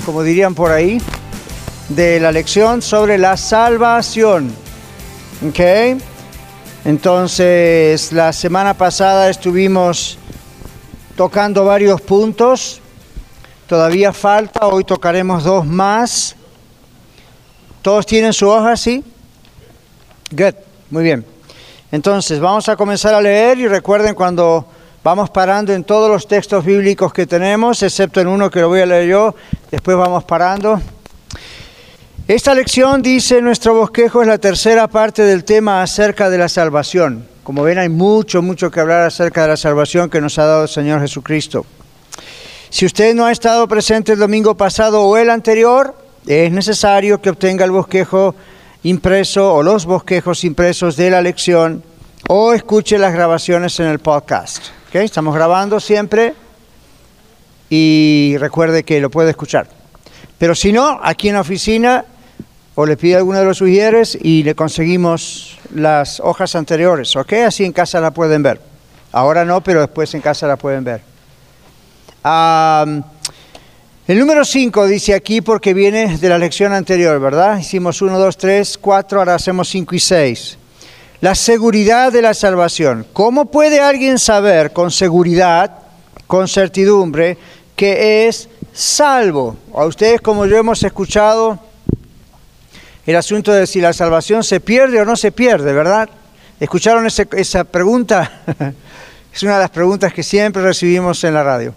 como dirían por ahí, de la lección sobre la salvación. ¿Ok? Entonces, la semana pasada estuvimos tocando varios puntos. Todavía falta, hoy tocaremos dos más. ¿Todos tienen su hoja, sí? Good, muy bien. Entonces, vamos a comenzar a leer y recuerden cuando Vamos parando en todos los textos bíblicos que tenemos, excepto en uno que lo voy a leer yo, después vamos parando. Esta lección, dice nuestro bosquejo, es la tercera parte del tema acerca de la salvación. Como ven, hay mucho, mucho que hablar acerca de la salvación que nos ha dado el Señor Jesucristo. Si usted no ha estado presente el domingo pasado o el anterior, es necesario que obtenga el bosquejo impreso o los bosquejos impresos de la lección o escuche las grabaciones en el podcast. Estamos grabando siempre y recuerde que lo puede escuchar. Pero si no, aquí en la oficina o le pide a alguno de los sugieres y le conseguimos las hojas anteriores, ¿ok? Así en casa la pueden ver. Ahora no, pero después en casa la pueden ver. el número 5 dice aquí porque viene de la lección anterior, ¿verdad? Hicimos 1, 2, 3, 4, ahora hacemos 5 y 6. La seguridad de la salvación. ¿Cómo puede alguien saber con seguridad, con certidumbre, que es salvo? A ustedes como yo hemos escuchado el asunto de si la salvación se pierde o no se pierde, ¿verdad? ¿Escucharon esa pregunta? es una de las preguntas que siempre recibimos en la radio.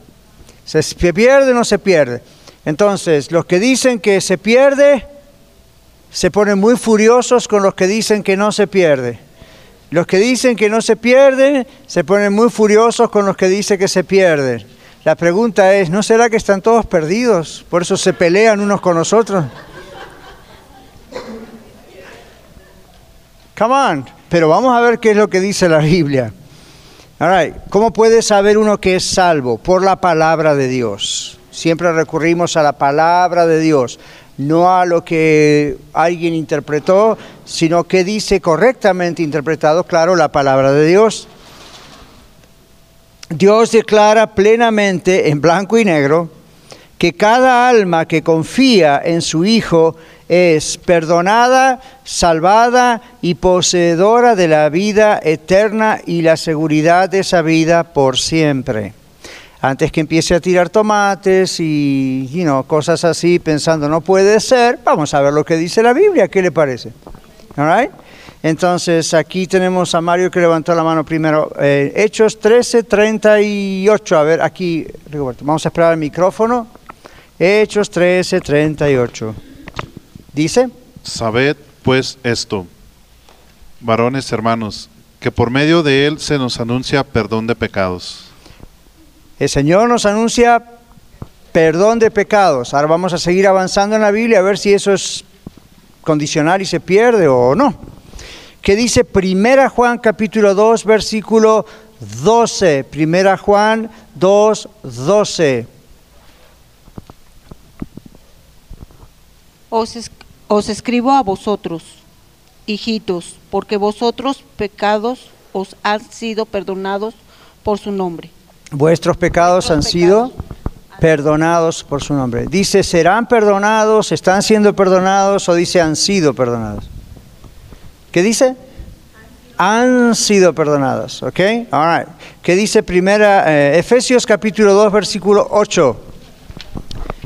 ¿Se pierde o no se pierde? Entonces, los que dicen que se pierde, se ponen muy furiosos con los que dicen que no se pierde. Los que dicen que no se pierden se ponen muy furiosos con los que dicen que se pierden. La pregunta es, ¿no será que están todos perdidos? Por eso se pelean unos con los otros. Come on, pero vamos a ver qué es lo que dice la Biblia. All ¿Cómo puede saber uno que es salvo? Por la palabra de Dios. Siempre recurrimos a la palabra de Dios no a lo que alguien interpretó, sino que dice correctamente interpretado, claro, la palabra de Dios. Dios declara plenamente en blanco y negro que cada alma que confía en su Hijo es perdonada, salvada y poseedora de la vida eterna y la seguridad de esa vida por siempre antes que empiece a tirar tomates y cosas así, pensando no puede ser, vamos a ver lo que dice la Biblia, ¿qué le parece? All Entonces aquí tenemos a Mario que levantó la mano primero. Eh, Hechos 13, 38. A ver, aquí, vamos a esperar el micrófono. Hechos 13, 38. Dice. Sabed pues esto, varones hermanos, que por medio de él se nos anuncia perdón de pecados el Señor nos anuncia perdón de pecados. Ahora vamos a seguir avanzando en la Biblia a ver si eso es condicional y se pierde o no. ¿Qué dice Primera Juan capítulo 2 versículo 12? Primera Juan 2, 12. Os, os escribo a vosotros, hijitos, porque vosotros pecados os han sido perdonados por su nombre. Vuestros pecados han sido perdonados por su nombre. Dice, serán perdonados, están siendo perdonados o dice, han sido perdonados. ¿Qué dice? Han sido perdonados, ¿ok? All right. ¿Qué dice primera, eh, Efesios capítulo 2, versículo 8?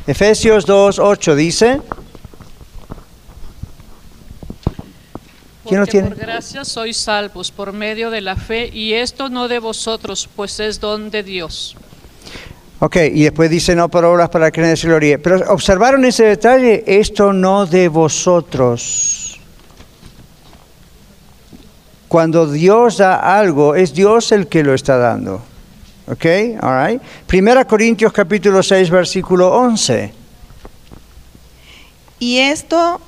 Efesios 2, 8 dice... ¿Quién Porque tiene? Por gracia sois salvos por medio de la fe y esto no de vosotros, pues es don de Dios. Ok, y después dice no por obras para que nadie se gloríe. Pero observaron ese detalle, esto no de vosotros. Cuando Dios da algo, es Dios el que lo está dando. Ok, all right. Primera Corintios capítulo 6, versículo 11. Y esto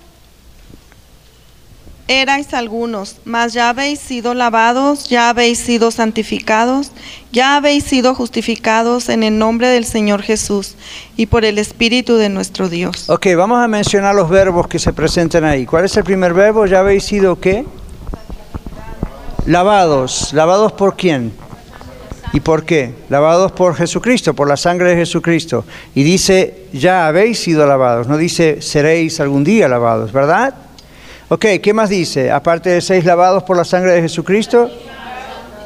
erais algunos, mas ya habéis sido lavados, ya habéis sido santificados, ya habéis sido justificados en el nombre del Señor Jesús y por el Espíritu de nuestro Dios. Ok, vamos a mencionar los verbos que se presentan ahí. ¿Cuál es el primer verbo? ¿Ya habéis sido qué? Lavados. ¿Lavados por quién? ¿Y por qué? Lavados por Jesucristo, por la sangre de Jesucristo. Y dice, ya habéis sido lavados, no dice, seréis algún día lavados, ¿verdad? Ok, ¿qué más dice? Aparte de seis lavados por la sangre de Jesucristo,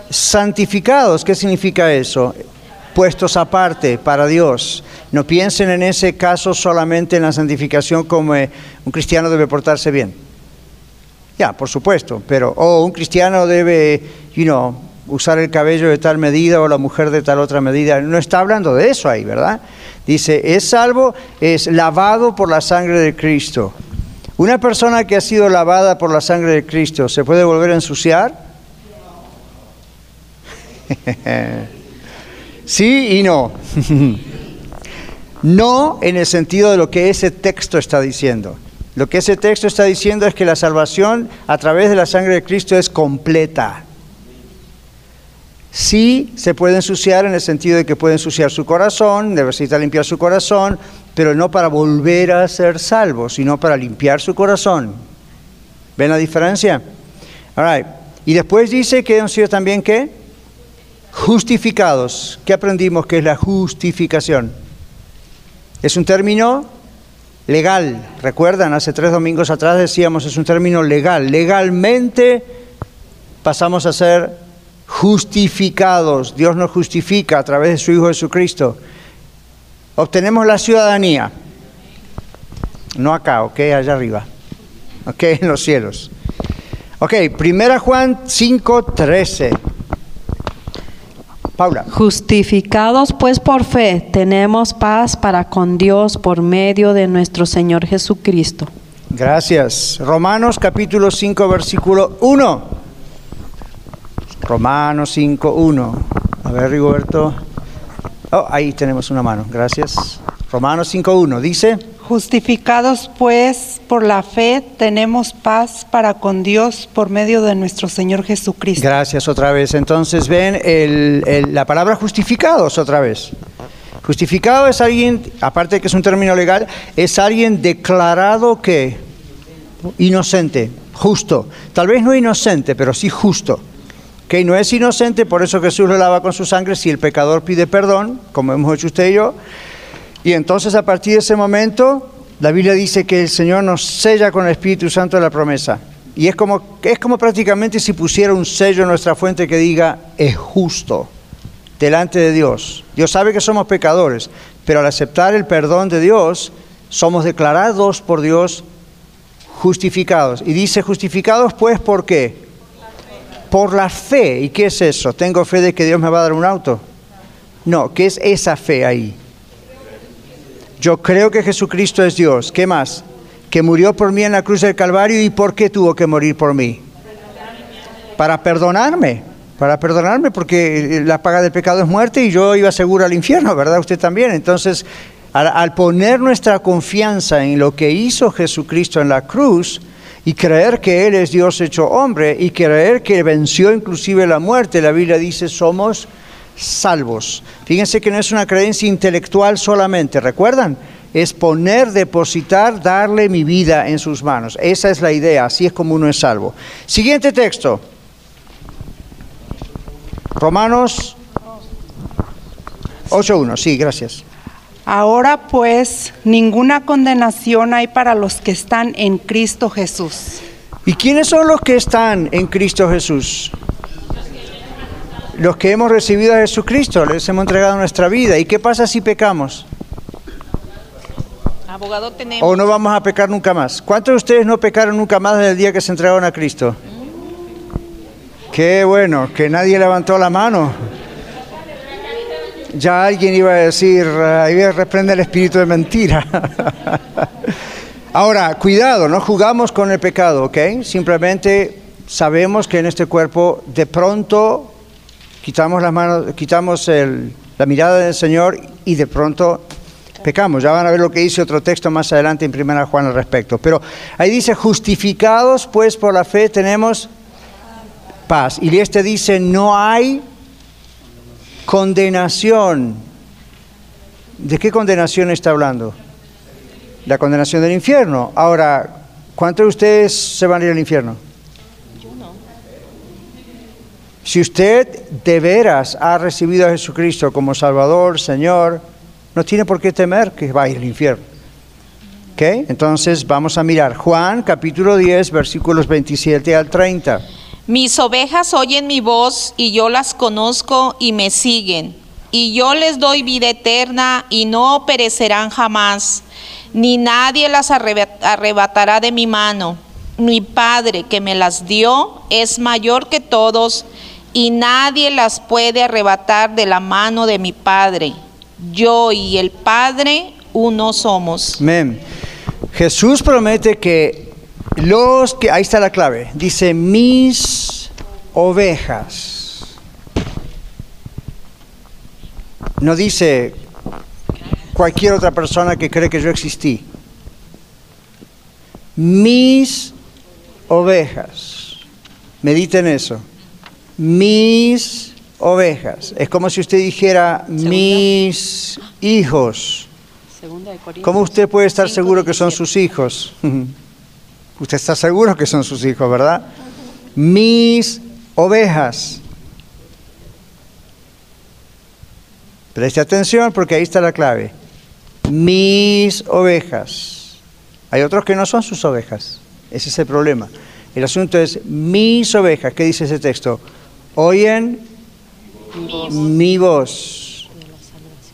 santificados, ¿qué significa eso? Puestos aparte para Dios. No piensen en ese caso solamente en la santificación como eh, un cristiano debe portarse bien. Ya, por supuesto, pero oh, un cristiano debe, you know, usar el cabello de tal medida o la mujer de tal otra medida. No está hablando de eso ahí, ¿verdad? Dice, es salvo, es lavado por la sangre de Cristo. Una persona que ha sido lavada por la sangre de Cristo, ¿se puede volver a ensuciar? sí y no. no en el sentido de lo que ese texto está diciendo. Lo que ese texto está diciendo es que la salvación a través de la sangre de Cristo es completa. Sí se puede ensuciar en el sentido de que puede ensuciar su corazón, necesita limpiar su corazón, pero no para volver a ser salvo, sino para limpiar su corazón. ¿Ven la diferencia? All Y después dice que han sido también qué? Justificados. ¿Qué aprendimos que es la justificación? Es un término legal. Recuerdan, hace tres domingos atrás decíamos, es un término legal. Legalmente pasamos a ser justificados. Dios nos justifica a través de su Hijo Jesucristo. Obtenemos la ciudadanía. No acá, ok, allá arriba. Ok, en los cielos. Ok, primera Juan 5:13. Paula. Justificados pues por fe, tenemos paz para con Dios por medio de nuestro Señor Jesucristo. Gracias. Romanos capítulo 5, versículo 1. Romanos 5.1. A ver, Rigoberto. Oh, ahí tenemos una mano, gracias. Romanos 5.1 dice. Justificados pues por la fe, tenemos paz para con Dios por medio de nuestro Señor Jesucristo. Gracias otra vez. Entonces ven la palabra justificados otra vez. Justificado es alguien, aparte de que es un término legal, es alguien declarado que inocente, justo. Tal vez no inocente, pero sí justo que no es inocente, por eso Jesús lo lava con su sangre si el pecador pide perdón, como hemos hecho usted y yo. Y entonces a partir de ese momento, la Biblia dice que el Señor nos sella con el Espíritu Santo la promesa. Y es como, es como prácticamente si pusiera un sello en nuestra fuente que diga, es justo delante de Dios. Dios sabe que somos pecadores, pero al aceptar el perdón de Dios, somos declarados por Dios justificados. Y dice justificados pues, ¿por qué? Por la fe. ¿Y qué es eso? ¿Tengo fe de que Dios me va a dar un auto? No, ¿qué es esa fe ahí? Yo creo que Jesucristo es Dios. ¿Qué más? Que murió por mí en la cruz del Calvario y ¿por qué tuvo que morir por mí? Para perdonarme. Para perdonarme porque la paga del pecado es muerte y yo iba seguro al infierno, ¿verdad? Usted también. Entonces, al, poner nuestra confianza en lo que hizo Jesucristo en la cruz, y creer que Él es Dios hecho hombre y creer que venció inclusive la muerte. La Biblia dice somos salvos. Fíjense que no es una creencia intelectual solamente, ¿recuerdan? Es poner, depositar, darle mi vida en sus manos. Esa es la idea, así es como uno es salvo. Siguiente texto. Romanos 8.1, sí, gracias. Ahora pues ninguna condenación hay para los que están en Cristo Jesús. ¿Y quiénes son los que están en Cristo Jesús? Los que hemos recibido a Jesucristo, les hemos entregado nuestra vida. ¿Y qué pasa si pecamos? Abogado tenemos. ¿O no vamos a pecar nunca más? ¿Cuántos de ustedes no pecaron nunca más desde el día que se entregaron a Cristo? Qué bueno, que nadie levantó la mano. Ya alguien iba a decir, ahí reprende el espíritu de mentira. Ahora, cuidado, no jugamos con el pecado, ¿ok? Simplemente sabemos que en este cuerpo de pronto quitamos las manos, quitamos la mirada del Señor y de pronto Pecamos, ya van a ver lo que dice otro texto más adelante en Primera Juan al respecto. Pero ahí dice, justificados pues por la fe tenemos paz. Y este dice, no hay condenación. ¿De qué condenación está hablando? La condenación del infierno. Ahora, ¿cuántos de ustedes se van a ir al infierno? Si usted de veras ha recibido a Jesucristo como Salvador, Señor, no tiene por qué temer que vaya al infierno. Entonces vamos a mirar Juan capítulo 10 versículos 27 al 30. Mis ovejas oyen mi voz y yo las conozco y me siguen. Y yo les doy vida eterna y no perecerán jamás, ni nadie las arrebatará de mi mano. Mi Padre que me las dio es mayor que todos y nadie las puede arrebatar de la mano de mi Padre. Yo y el Padre uno somos. Amén. Jesús promete que los que, ahí está la clave, dice mis ovejas. No dice cualquier otra persona que cree que yo existí. Mis ovejas. Mediten eso mis ovejas. Es como si usted dijera mis hijos. ¿Cómo usted puede estar seguro que son sus hijos? usted está seguro que son sus hijos, ¿verdad? Mis ovejas. Preste atención porque ahí está la clave. Mis ovejas. Hay otros que no son sus ovejas. Ese es el problema. El asunto es mis ovejas. ¿Qué dice ese texto? oyen mi voz.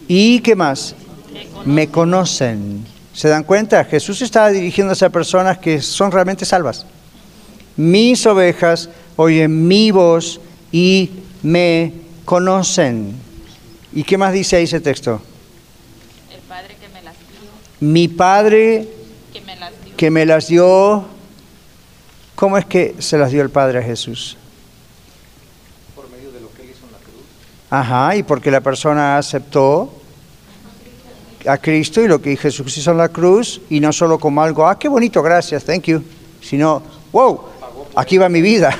¿Y qué más? Me conocen. ¿Se dan cuenta? Jesús estaba dirigiéndose a personas que son realmente salvas. Mis ovejas oyen mi voz y me conocen. ¿Y qué más dice ahí ese texto? El Padre que me las dio. Mi Padre que me las dio. Que me las dio. ¿Cómo es que se las dio el Padre a Jesús? Ajá, y porque la persona aceptó a Cristo y lo que Jesús hizo en la cruz, y no solo como algo, ah, qué bonito, gracias, thank you, sino, wow, aquí va mi vida.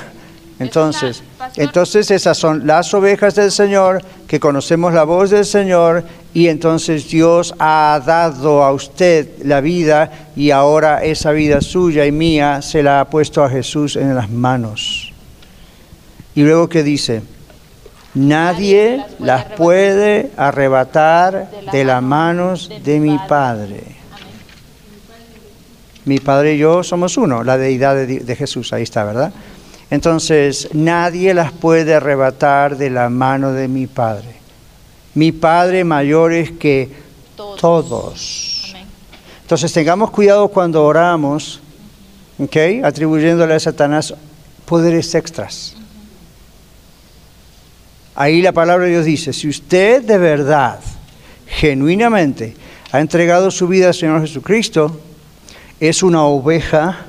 Entonces, entonces esas son las ovejas del Señor, que conocemos la voz del Señor, y entonces Dios ha dado a usted la vida, y ahora esa vida suya y mía se la ha puesto a Jesús en las manos. Y luego que dice, Nadie las puede arrebatar de las manos de mi Padre. Mi Padre y yo somos uno, la deidad de Jesús, ahí está, ¿verdad? Entonces, nadie las puede arrebatar de la mano de mi Padre. Mi Padre mayor es que todos. Entonces, tengamos cuidado cuando oramos, ¿ok? Atribuyéndole a Satanás poderes extras. Ahí la palabra de Dios dice, si usted de verdad, genuinamente, ha entregado su vida al Señor Jesucristo, es una oveja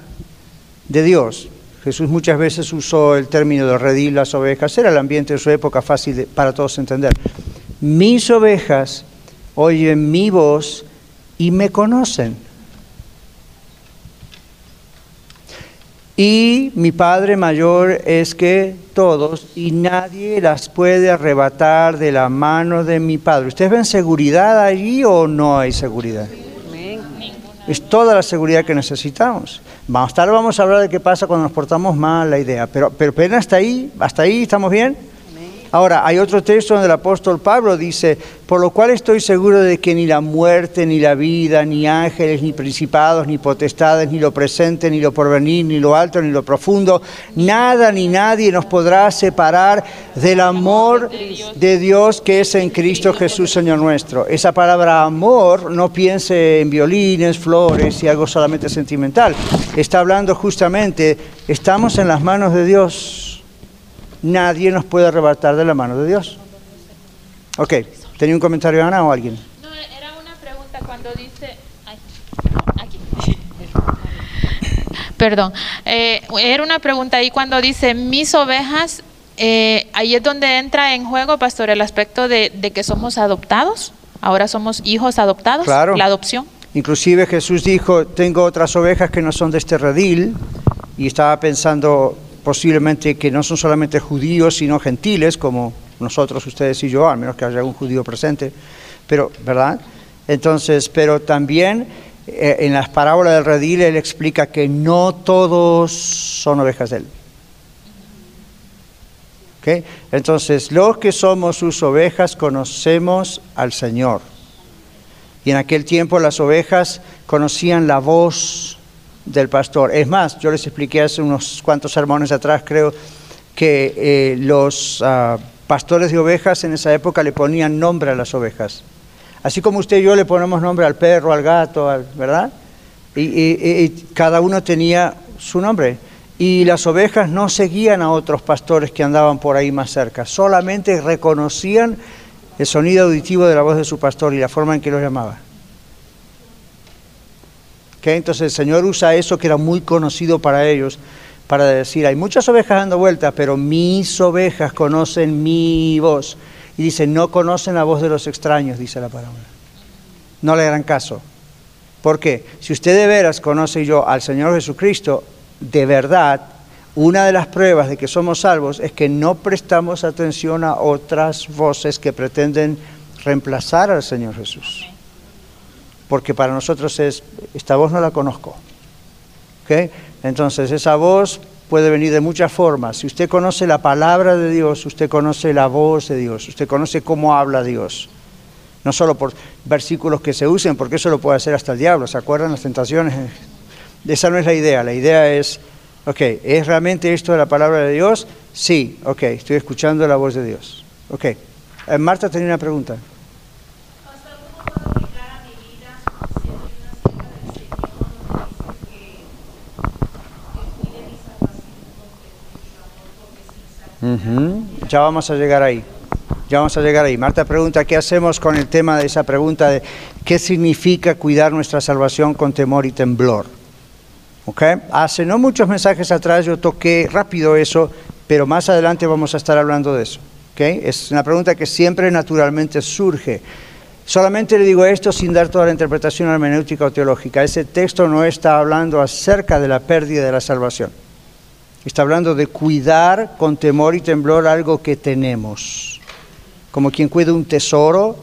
de Dios. Jesús muchas veces usó el término de redil las ovejas, era el ambiente de su época fácil para todos entender. Mis ovejas oyen mi voz y me conocen. Y mi Padre mayor es que todos, y nadie las puede arrebatar de la mano de mi Padre. ¿Ustedes ven seguridad allí o no hay seguridad? Es toda la seguridad que necesitamos. Más tarde vamos a hablar de qué pasa cuando nos portamos mal, la idea. Pero, pero, pero hasta ahí, hasta ahí estamos bien. Ahora, hay otro texto donde el apóstol Pablo dice, por lo cual estoy seguro de que ni la muerte, ni la vida, ni ángeles, ni principados, ni potestades, ni lo presente, ni lo porvenir, ni lo alto, ni lo profundo, nada ni nadie nos podrá separar del amor de Dios que es en Cristo Jesús, Señor nuestro. Esa palabra amor, no piense en violines, flores y algo solamente sentimental. Está hablando justamente, estamos en las manos de Dios nadie nos puede arrebatar de la mano de Dios. Ok, ¿tenía un comentario Ana o alguien? No, era una pregunta cuando dice... aquí. Perdón, eh, era una pregunta ahí cuando dice mis ovejas, eh, ahí es donde entra en juego, pastor, el aspecto de, que somos adoptados. Ahora somos hijos adoptados, Claro. la adopción. Inclusive Jesús dijo, tengo otras ovejas que no son de este redil, y estaba pensando posiblemente que no son solamente judíos, sino gentiles, como nosotros, ustedes y yo, al menos que haya algún judío presente, pero, ¿verdad? Entonces, pero también eh, en las parábolas del redil él explica que no todos son ovejas de él. Entonces, los que somos sus ovejas conocemos al Señor. Y en aquel tiempo las ovejas conocían la voz del pastor. Es más, yo les expliqué hace unos cuantos sermones atrás, creo, que eh, los ah, pastores de ovejas en esa época le ponían nombre a las ovejas. Así como usted y yo le ponemos nombre al perro, al gato, ¿verdad? Y- y cada uno tenía su nombre. Y las ovejas no seguían a otros pastores que andaban por ahí más cerca, solamente reconocían el sonido auditivo de la voz de su pastor y la forma en que lo llamaba. ¿Ok? Entonces el Señor usa eso que era muy conocido para ellos para decir, hay muchas ovejas dando vueltas, pero mis ovejas conocen mi voz. Y dice, no conocen la voz de los extraños, dice la palabra. No le harán caso. ¿Por qué? Si usted de veras conoce yo al Señor Jesucristo, de verdad, una de las pruebas de que somos salvos es que no prestamos atención a otras voces que pretenden reemplazar al Señor Jesús. Porque para nosotros es, esta voz no la conozco. Entonces, esa voz puede venir de muchas formas. Si usted conoce la palabra de Dios, usted conoce la voz de Dios, usted conoce cómo habla Dios. No solo por versículos que se usen, porque eso lo puede hacer hasta el diablo. ¿Se acuerdan las tentaciones? Esa no es la idea. La idea es, ok, ¿es realmente esto de la palabra de Dios? Sí, ok, estoy escuchando la voz de Dios. Ok. Eh, Marta tenía una pregunta. Ya vamos a llegar ahí. Ya vamos a llegar ahí. Marta pregunta, ¿qué hacemos con el tema de esa pregunta de qué significa cuidar nuestra salvación con temor y temblor? ¿Ok? Hace no muchos mensajes atrás yo toqué rápido eso, pero más adelante vamos a estar hablando de eso. ¿Ok? Es una pregunta que siempre naturalmente surge. Solamente le digo esto sin dar toda la interpretación hermenéutica o teológica. Ese texto no está hablando acerca de la pérdida de la salvación. Está hablando de cuidar con temor y temblor algo que tenemos. Como quien cuida un tesoro,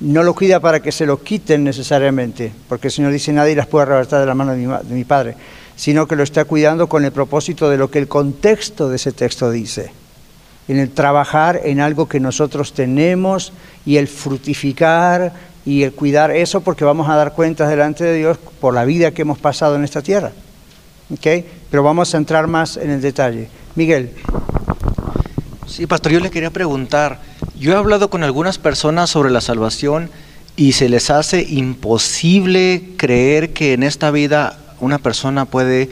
no lo cuida para que se lo quiten necesariamente, porque el Señor dice nadie las puede arrebatar de la mano de mi, Padre, sino que lo está cuidando con el propósito de lo que el contexto de ese texto dice. En el trabajar en algo que nosotros tenemos y el frutificar y el cuidar eso, porque vamos a dar cuentas delante de Dios por la vida que hemos pasado en esta tierra. ¿Ok? Pero vamos a entrar más en el detalle. Miguel. Sí, pastor, yo le quería preguntar, yo he hablado con algunas personas sobre la salvación y se les hace imposible creer que en esta vida una persona puede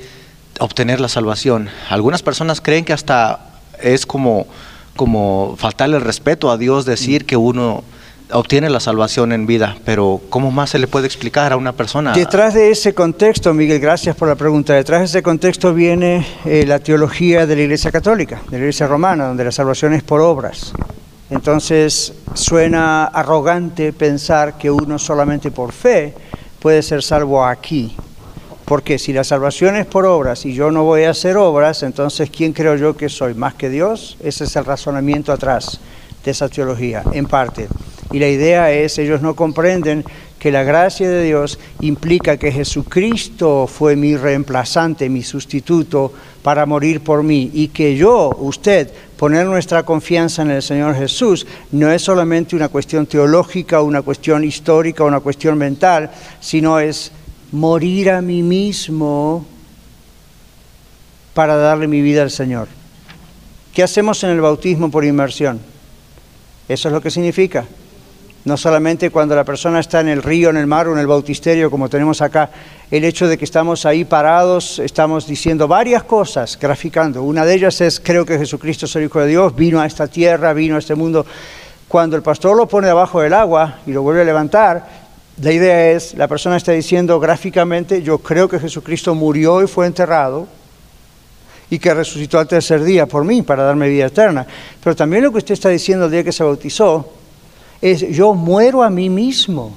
obtener la salvación. Algunas personas creen que hasta es como, como faltarle el respeto a Dios decir que uno obtiene la salvación en vida, pero ¿cómo más se le puede explicar a una persona? Detrás de ese contexto, Miguel, gracias por la pregunta, detrás de ese contexto viene eh, la teología de la Iglesia Católica, de la Iglesia Romana, donde la salvación es por obras. Entonces suena arrogante pensar que uno solamente por fe puede ser salvo aquí. Porque si la salvación es por obras y yo no voy a hacer obras, entonces ¿quién creo yo que soy? ¿Más que Dios? Ese es el razonamiento atrás de esa teología, en parte. Y la idea es, ellos no comprenden que la gracia de Dios implica que Jesucristo fue mi reemplazante, mi sustituto para morir por mí y que yo, usted, poner nuestra confianza en el Señor Jesús no es solamente una cuestión teológica, una cuestión histórica, una cuestión mental, sino es morir a mí mismo para darle mi vida al Señor. ¿Qué hacemos en el bautismo por inmersión? Eso es lo que significa. No solamente cuando la persona está en el río, en el mar o en el bautisterio, como tenemos acá, el hecho de que estamos ahí parados, estamos diciendo varias cosas, graficando. Una de ellas es, creo que Jesucristo es el Hijo de Dios, vino a esta tierra, vino a este mundo. Cuando el pastor lo pone debajo del agua y lo vuelve a levantar, la idea es, la persona está diciendo gráficamente, yo creo que Jesucristo murió y fue enterrado, y que resucitó al tercer día por mí para darme vida eterna. Pero también lo que usted está diciendo el día que se bautizó Es yo muero a mí mismo.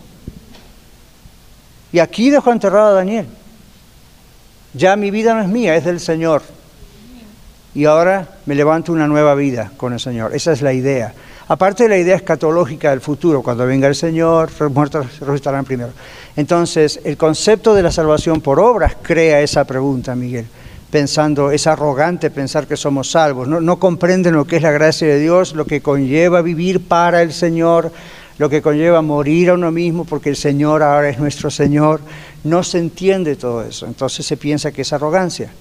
Y aquí dejo enterrado a Daniel. Ya mi vida no es mía, es del Señor. Y ahora me levanto una nueva vida con el Señor. Esa es la idea. Aparte de la idea escatológica del futuro, cuando venga el Señor, los muertos resucitarán primero. Entonces, el concepto de la salvación por obras crea esa pregunta, Miguel, pensando, es arrogante pensar que somos salvos. No, no comprenden lo que es la gracia de Dios, lo que conlleva vivir para el Señor, lo que conlleva morir a uno mismo porque el Señor ahora es nuestro Señor. No se entiende todo eso, entonces se piensa que es arrogancia.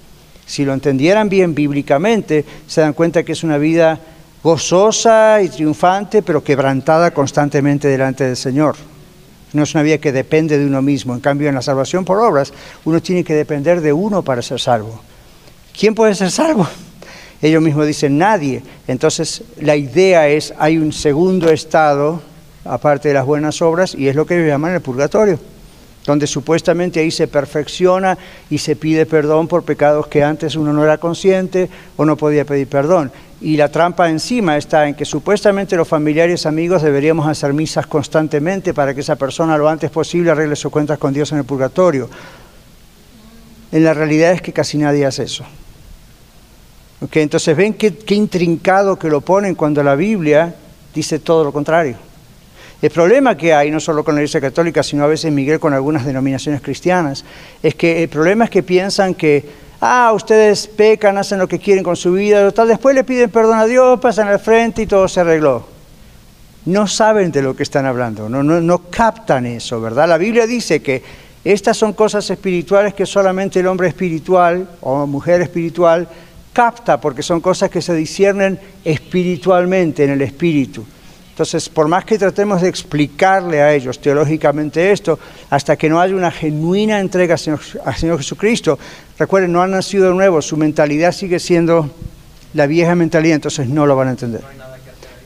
Si lo entendieran bien bíblicamente, se dan cuenta que es una vida gozosa y triunfante, pero quebrantada constantemente delante del Señor. No es una vida que depende de uno mismo. En cambio, en la salvación por obras, uno tiene que depender de uno para ser salvo. ¿Quién puede ser salvo? Ellos mismos dicen nadie. Entonces, la idea es, hay un segundo estado, aparte de las buenas obras, y es lo que ellos llaman el purgatorio donde supuestamente ahí se perfecciona y se pide perdón por pecados que antes uno no era consciente o no podía pedir perdón. Y la trampa encima está en que supuestamente los familiares amigos deberíamos hacer misas constantemente para que esa persona lo antes posible arregle sus cuentas con Dios en el purgatorio. En la realidad es que casi nadie hace eso. Entonces ven qué, qué intrincado que lo ponen cuando la Biblia dice todo lo contrario. El problema que hay, no solo con la Iglesia Católica, sino a veces Miguel con algunas denominaciones cristianas, es que el problema es que piensan que, ah, ustedes pecan, hacen lo que quieren con su vida, tal, después le piden perdón a Dios, pasan al frente y todo se arregló. No saben de lo que están hablando, no, no, no captan eso, ¿verdad? La Biblia dice que estas son cosas espirituales que solamente el hombre espiritual o mujer espiritual capta, porque son cosas que se disciernen espiritualmente en el espíritu. Entonces, por más que tratemos de explicarle a ellos teológicamente esto, hasta que no haya una genuina entrega al Señor, Jesucristo, recuerden, no han nacido de nuevo, su mentalidad sigue siendo la vieja mentalidad, entonces no lo van a entender.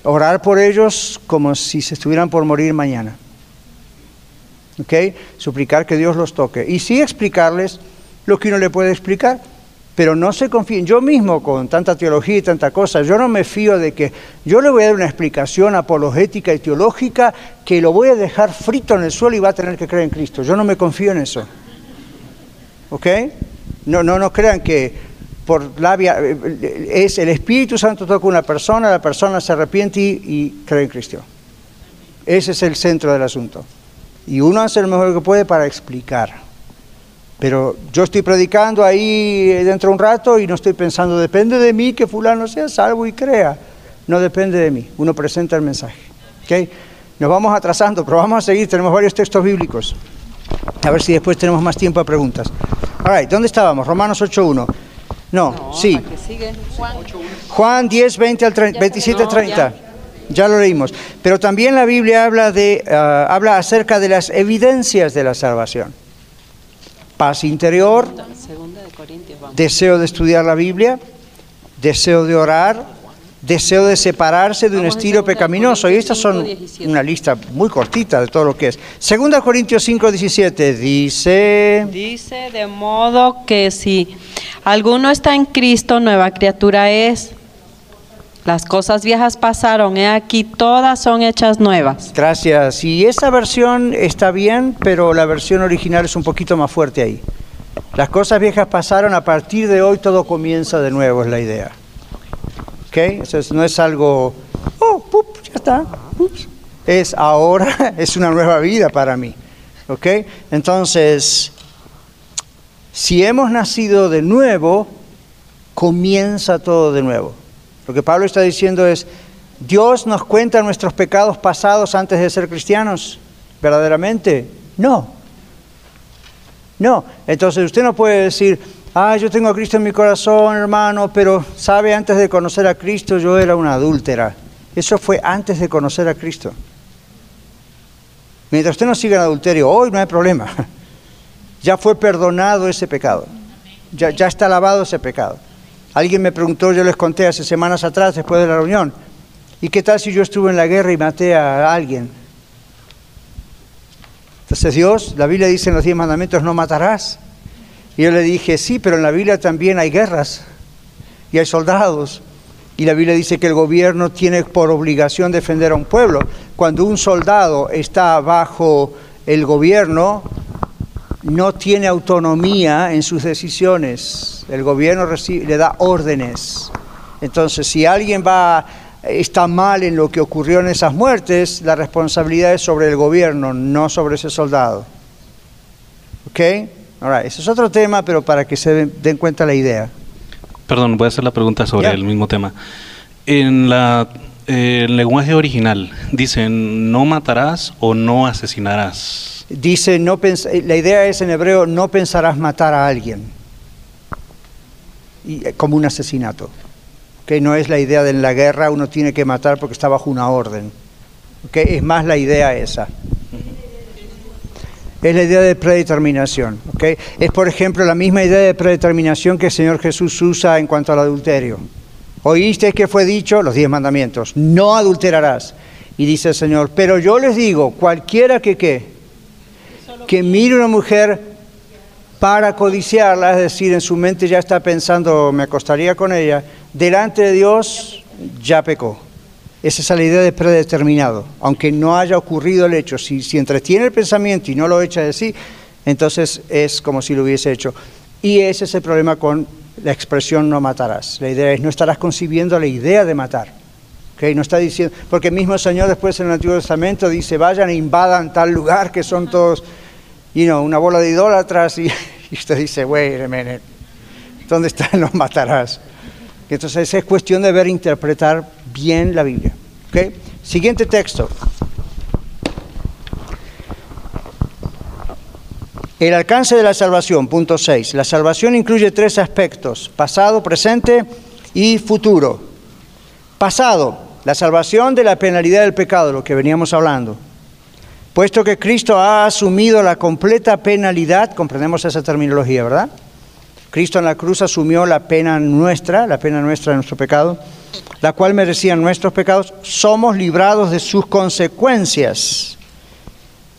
Orar por ellos como si se estuvieran por morir mañana. ¿Ok? Suplicar que Dios los toque. Y sí explicarles lo que uno le puede explicar pero no se confíen. Yo mismo, con tanta teología y tanta cosa, yo no me fío de que yo le voy a dar una explicación apologética y teológica que lo voy a dejar frito en el suelo y va a tener que creer en Cristo. Yo no me confío en eso. ¿Ok? No, no, no crean que por labia eh, es el Espíritu Santo toca a una persona, la persona se arrepiente y cree en Cristo. Ese es el centro del asunto. Y uno hace lo mejor que puede para explicar. Pero yo estoy predicando ahí dentro de un rato y no estoy pensando, depende de mí que fulano sea salvo y crea. No depende de mí. Uno presenta el mensaje. ¿Okay? Nos vamos atrasando, pero vamos a seguir. Tenemos varios textos bíblicos. A ver si después tenemos más tiempo a preguntas. All ¿dónde estábamos? Romanos 8.1. No, sí. Juan. 10, 20 al 27 30. Ya. lo leímos. Pero también la Biblia habla, de, ah, habla acerca de las evidencias de la salvación paz interior, deseo de estudiar la Biblia, deseo de orar, deseo de separarse de un estilo pecaminoso. Y estas son una lista muy cortita de todo lo que es. Segunda Corintios 5, 17 dice... Dice de modo que si alguno está en Cristo, nueva criatura es. Las cosas viejas pasaron, he aquí, todas son hechas nuevas. Gracias. Y esa versión está bien, pero la versión original es un poquito más fuerte ahí. Las cosas viejas pasaron, a partir de hoy todo comienza de nuevo, es la idea. ¿Ok? Eso no es algo, oh, pup, ya está. Es ahora, es una nueva vida para mí. ¿Ok? Entonces, si hemos nacido de nuevo, comienza todo de nuevo. Lo que Pablo está diciendo es, ¿Dios nos cuenta nuestros pecados pasados antes de ser cristianos? ¿Verdaderamente? No. No. Entonces usted no puede decir, ah, yo tengo a Cristo en mi corazón, hermano, pero sabe, antes de conocer a Cristo yo era una adúltera. Eso fue antes de conocer a Cristo. Mientras usted no siga en adulterio, hoy no hay problema. Ya fue perdonado ese pecado. Ya, ya está lavado ese pecado. Alguien me preguntó, yo les conté hace semanas atrás, después de la reunión, ¿y qué tal si yo estuve en la guerra y maté a alguien? Entonces Dios, la Biblia dice en los diez mandamientos, no matarás. Y yo le dije, sí, pero en la Biblia también hay guerras y hay soldados. y la Biblia dice que el gobierno tiene por obligación defender a un pueblo. Cuando un soldado está bajo el gobierno, no tiene autonomía en sus decisiones. El gobierno le da órdenes. Entonces, si alguien va está mal en lo que ocurrió en esas muertes, la responsabilidad es sobre el gobierno, no sobre ese soldado. ¿Ok? Ahora, ese es otro tema, pero para que se den cuenta la idea. Perdón, voy a hacer la pregunta sobre el mismo tema. En la, eh, el lenguaje original dicen no matarás o no asesinarás. Dice, no la idea es en hebreo, no pensarás matar a alguien, y, eh, como un asesinato que no es la idea de en la guerra uno tiene que matar porque está bajo una orden. ¿okay? Es más la idea esa. Es la idea de predeterminación. ¿okay? Es, por ejemplo, la misma idea de predeterminación que el Señor Jesús usa en cuanto al adulterio. Oíste que fue dicho, los diez mandamientos, no adulterarás. Y dice el Señor, pero yo les digo, cualquiera que que mire una mujer para codiciarla, es decir, en su mente ya está pensando, me acostaría con ella, delante de Dios ya pecó. Esa es la idea de predeterminado. Aunque no haya ocurrido el hecho, si, si entretiene el pensamiento y no lo echa de sí, entonces es como si lo hubiese hecho. Y ese es el problema con la expresión no matarás. La idea es no estarás concibiendo la idea de matar. ¿Okay? No está diciendo, porque el mismo Señor después en el Antiguo Testamento dice, vayan e invadan tal lugar que son todos y no, una bola de idólatras y, usted dice, wait a minute, ¿dónde está los matarás? Entonces es cuestión de ver e interpretar bien la Biblia. ¿okay? Siguiente texto. El alcance de la salvación, punto 6. La salvación incluye tres aspectos, pasado, presente y futuro. Pasado, la salvación de la penalidad del pecado, lo que veníamos hablando. Puesto que Cristo ha asumido la completa penalidad, comprendemos esa terminología, ¿verdad? Cristo en la cruz asumió la pena nuestra, la pena nuestra de nuestro pecado, la cual merecían nuestros pecados, somos librados de sus consecuencias.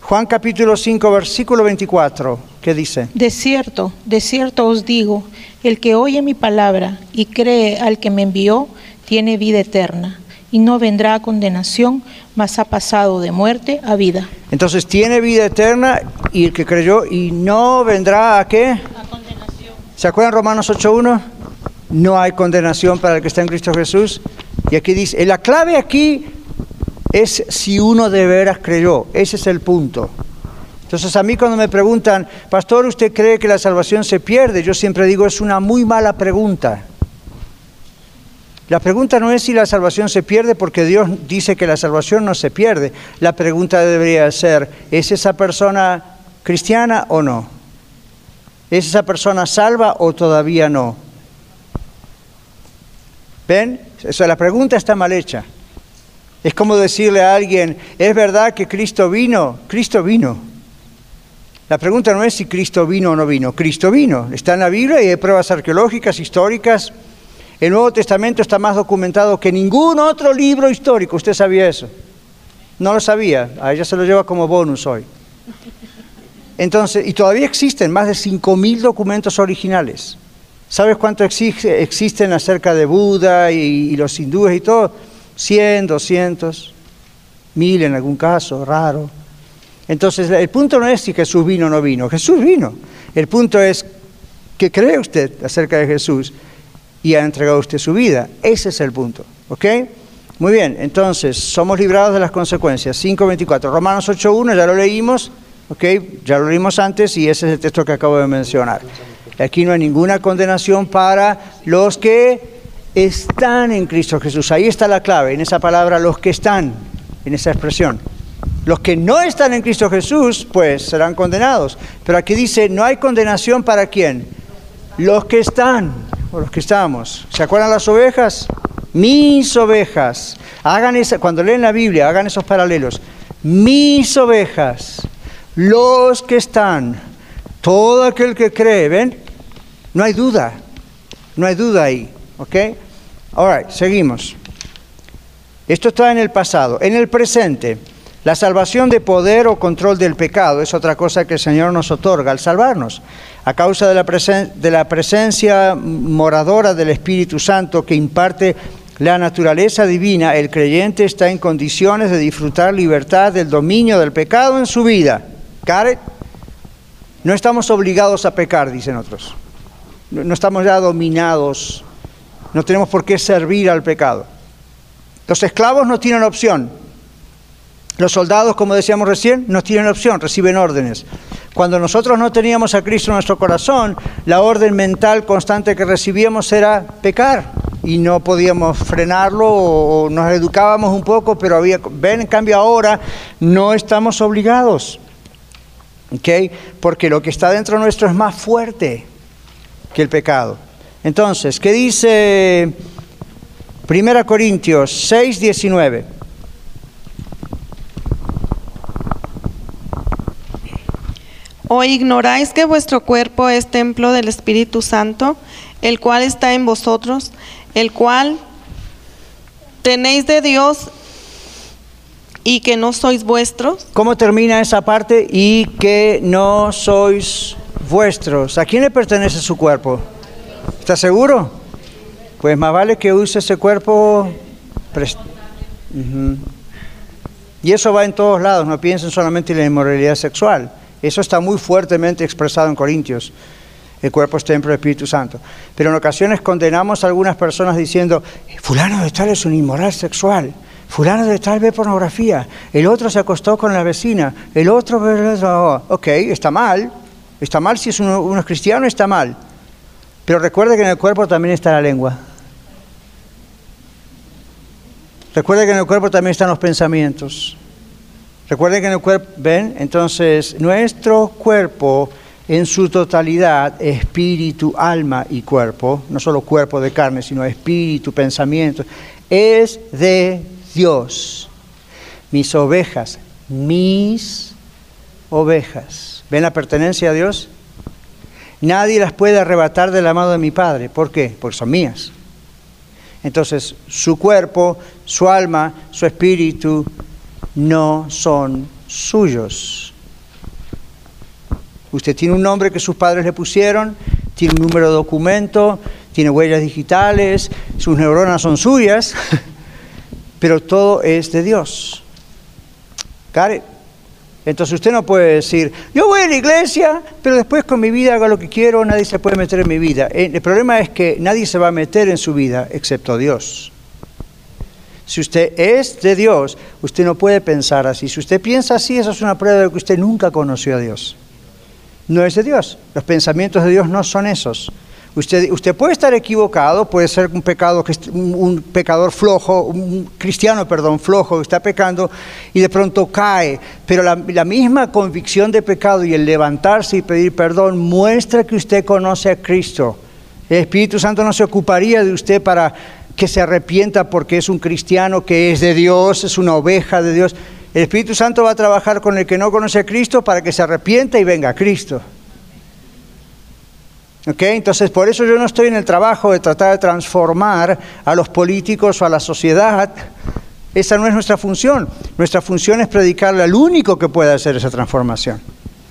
Juan capítulo 5, versículo 24, ¿qué dice? De cierto, de cierto os digo, el que oye mi palabra y cree al que me envió, tiene vida eterna y no vendrá a condenación, mas ha pasado de muerte a vida. Entonces tiene vida eterna y el que creyó y no vendrá a qué? A condenación. ¿Se acuerdan Romanos 8.1? No hay condenación para el que está en Cristo Jesús. Y aquí dice, la clave aquí es si uno de veras creyó. Ese es el punto. Entonces a mí cuando me preguntan, pastor, ¿usted cree que la salvación se pierde? Yo siempre digo, es una muy mala pregunta. La pregunta no es si la salvación se pierde porque Dios dice que la salvación no se pierde. La pregunta debería ser, ¿es esa persona cristiana o no? ¿Es esa persona salva o todavía no? ¿Ven? O la pregunta está mal hecha. Es como decirle a alguien, ¿es verdad que Cristo vino? Cristo vino. La pregunta no es si Cristo vino o no vino. Cristo vino. Está en la Biblia y hay pruebas arqueológicas, históricas, el Nuevo Testamento está más documentado que ningún otro libro histórico. ¿Usted sabía eso? No lo sabía. A ella se lo lleva como bonus hoy. Entonces, y todavía existen más de 5.000 documentos originales. ¿Sabes cuánto existen acerca de Buda y, los hindúes y todo? 100, 200, 1000 en algún caso, raro. Entonces, el punto no es si Jesús vino o no vino. Jesús vino. El punto es, ¿qué cree usted acerca de Jesús? Y ha entregado usted su vida. Ese es el punto. ¿Ok? Muy bien, entonces, somos librados de las consecuencias. 5.24. Romanos 8.1, ya lo leímos. ¿Ok? Ya lo leímos antes y ese es el texto que acabo de mencionar. Aquí no hay ninguna condenación para los que están en Cristo Jesús. Ahí está la clave, en esa palabra, los que están, en esa expresión. Los que no están en Cristo Jesús, pues serán condenados. Pero aquí dice, no hay condenación para quién? Los que están los que estamos. ¿Se acuerdan las ovejas? Mis ovejas. Hagan esa, cuando leen la Biblia, hagan esos paralelos. Mis ovejas, los que están, todo aquel que cree, ¿ven? No hay duda, no hay duda ahí, ¿ok? Ahora, seguimos. Esto está en el pasado. En el presente, la salvación de poder o control del pecado es otra cosa que el Señor nos otorga al salvarnos a causa de la, de la presencia moradora del Espíritu Santo que imparte la naturaleza divina, el creyente está en condiciones de disfrutar libertad del dominio del pecado en su vida. ¿Got No estamos obligados a pecar, dicen otros. No estamos ya dominados. No tenemos por qué servir al pecado. Los esclavos no tienen opción. Los soldados, como decíamos recién, no tienen opción, reciben órdenes. Cuando nosotros no teníamos a Cristo en nuestro corazón, la orden mental constante que recibíamos era pecar y no podíamos frenarlo o nos educábamos un poco, pero había, ven, en cambio ahora no estamos obligados, ¿ok? Porque lo que está dentro nuestro es más fuerte que el pecado. Entonces, ¿qué dice 1 Corintios 6, 19? ¿O ignoráis que vuestro cuerpo es templo del Espíritu Santo, el cual está en vosotros, el cual tenéis de Dios y que no sois vuestros? ¿Cómo termina esa parte? Y que no sois vuestros. ¿A quién le pertenece su cuerpo? ¿Está seguro? Pues más vale que use ese cuerpo. Y eso va en todos lados, no piensen solamente en la inmoralidad sexual. Eso está muy fuertemente expresado en Corintios. El cuerpo es templo del Espíritu Santo. Pero en ocasiones condenamos a algunas personas diciendo, fulano de tal es un inmoral sexual, fulano de tal ve pornografía, el otro se acostó con la vecina, el otro... Ok, está mal, está mal si es uno, es cristiano, está mal. Pero recuerde que en el cuerpo también está la lengua. Recuerde que en el cuerpo también están los pensamientos. Recuerden que en el cuerpo, ven, entonces nuestro cuerpo en su totalidad, espíritu, alma y cuerpo, no solo cuerpo de carne, sino espíritu, pensamiento, es de Dios. Mis ovejas, mis ovejas. ¿Ven la pertenencia a Dios? Nadie las puede arrebatar del amado de mi Padre. ¿Por qué? Porque son mías. Entonces, su cuerpo, su alma, su espíritu, no son suyos. Usted tiene un nombre que sus padres le pusieron, tiene un número de documento, tiene huellas digitales, sus neuronas son suyas, pero todo es de Dios. Entonces usted no puede decir, yo voy a la iglesia, pero después con mi vida hago lo que quiero, nadie se puede meter en mi vida. El problema es que nadie se va a meter en su vida excepto Dios. Si usted es de Dios, usted no puede pensar así. Si usted piensa así, eso es una prueba de que usted nunca conoció a Dios. No es de Dios. Los pensamientos de Dios no son esos. Usted, usted puede estar equivocado, puede ser un, pecado, un pecador flojo, un cristiano, perdón, flojo, está pecando y de pronto cae. Pero la misma convicción de pecado y el levantarse y pedir perdón muestra que usted conoce a Cristo. El Espíritu Santo no se ocuparía de usted para que se arrepienta porque es un cristiano que es de Dios, es una oveja de Dios. El Espíritu Santo va a trabajar con el que no conoce a Cristo para que se arrepienta y venga a Cristo. ¿Ok? Entonces, por eso yo no estoy en el trabajo de tratar de transformar a los políticos o a la sociedad. Esa no es nuestra función. Nuestra función es predicarle al único que puede hacer esa transformación.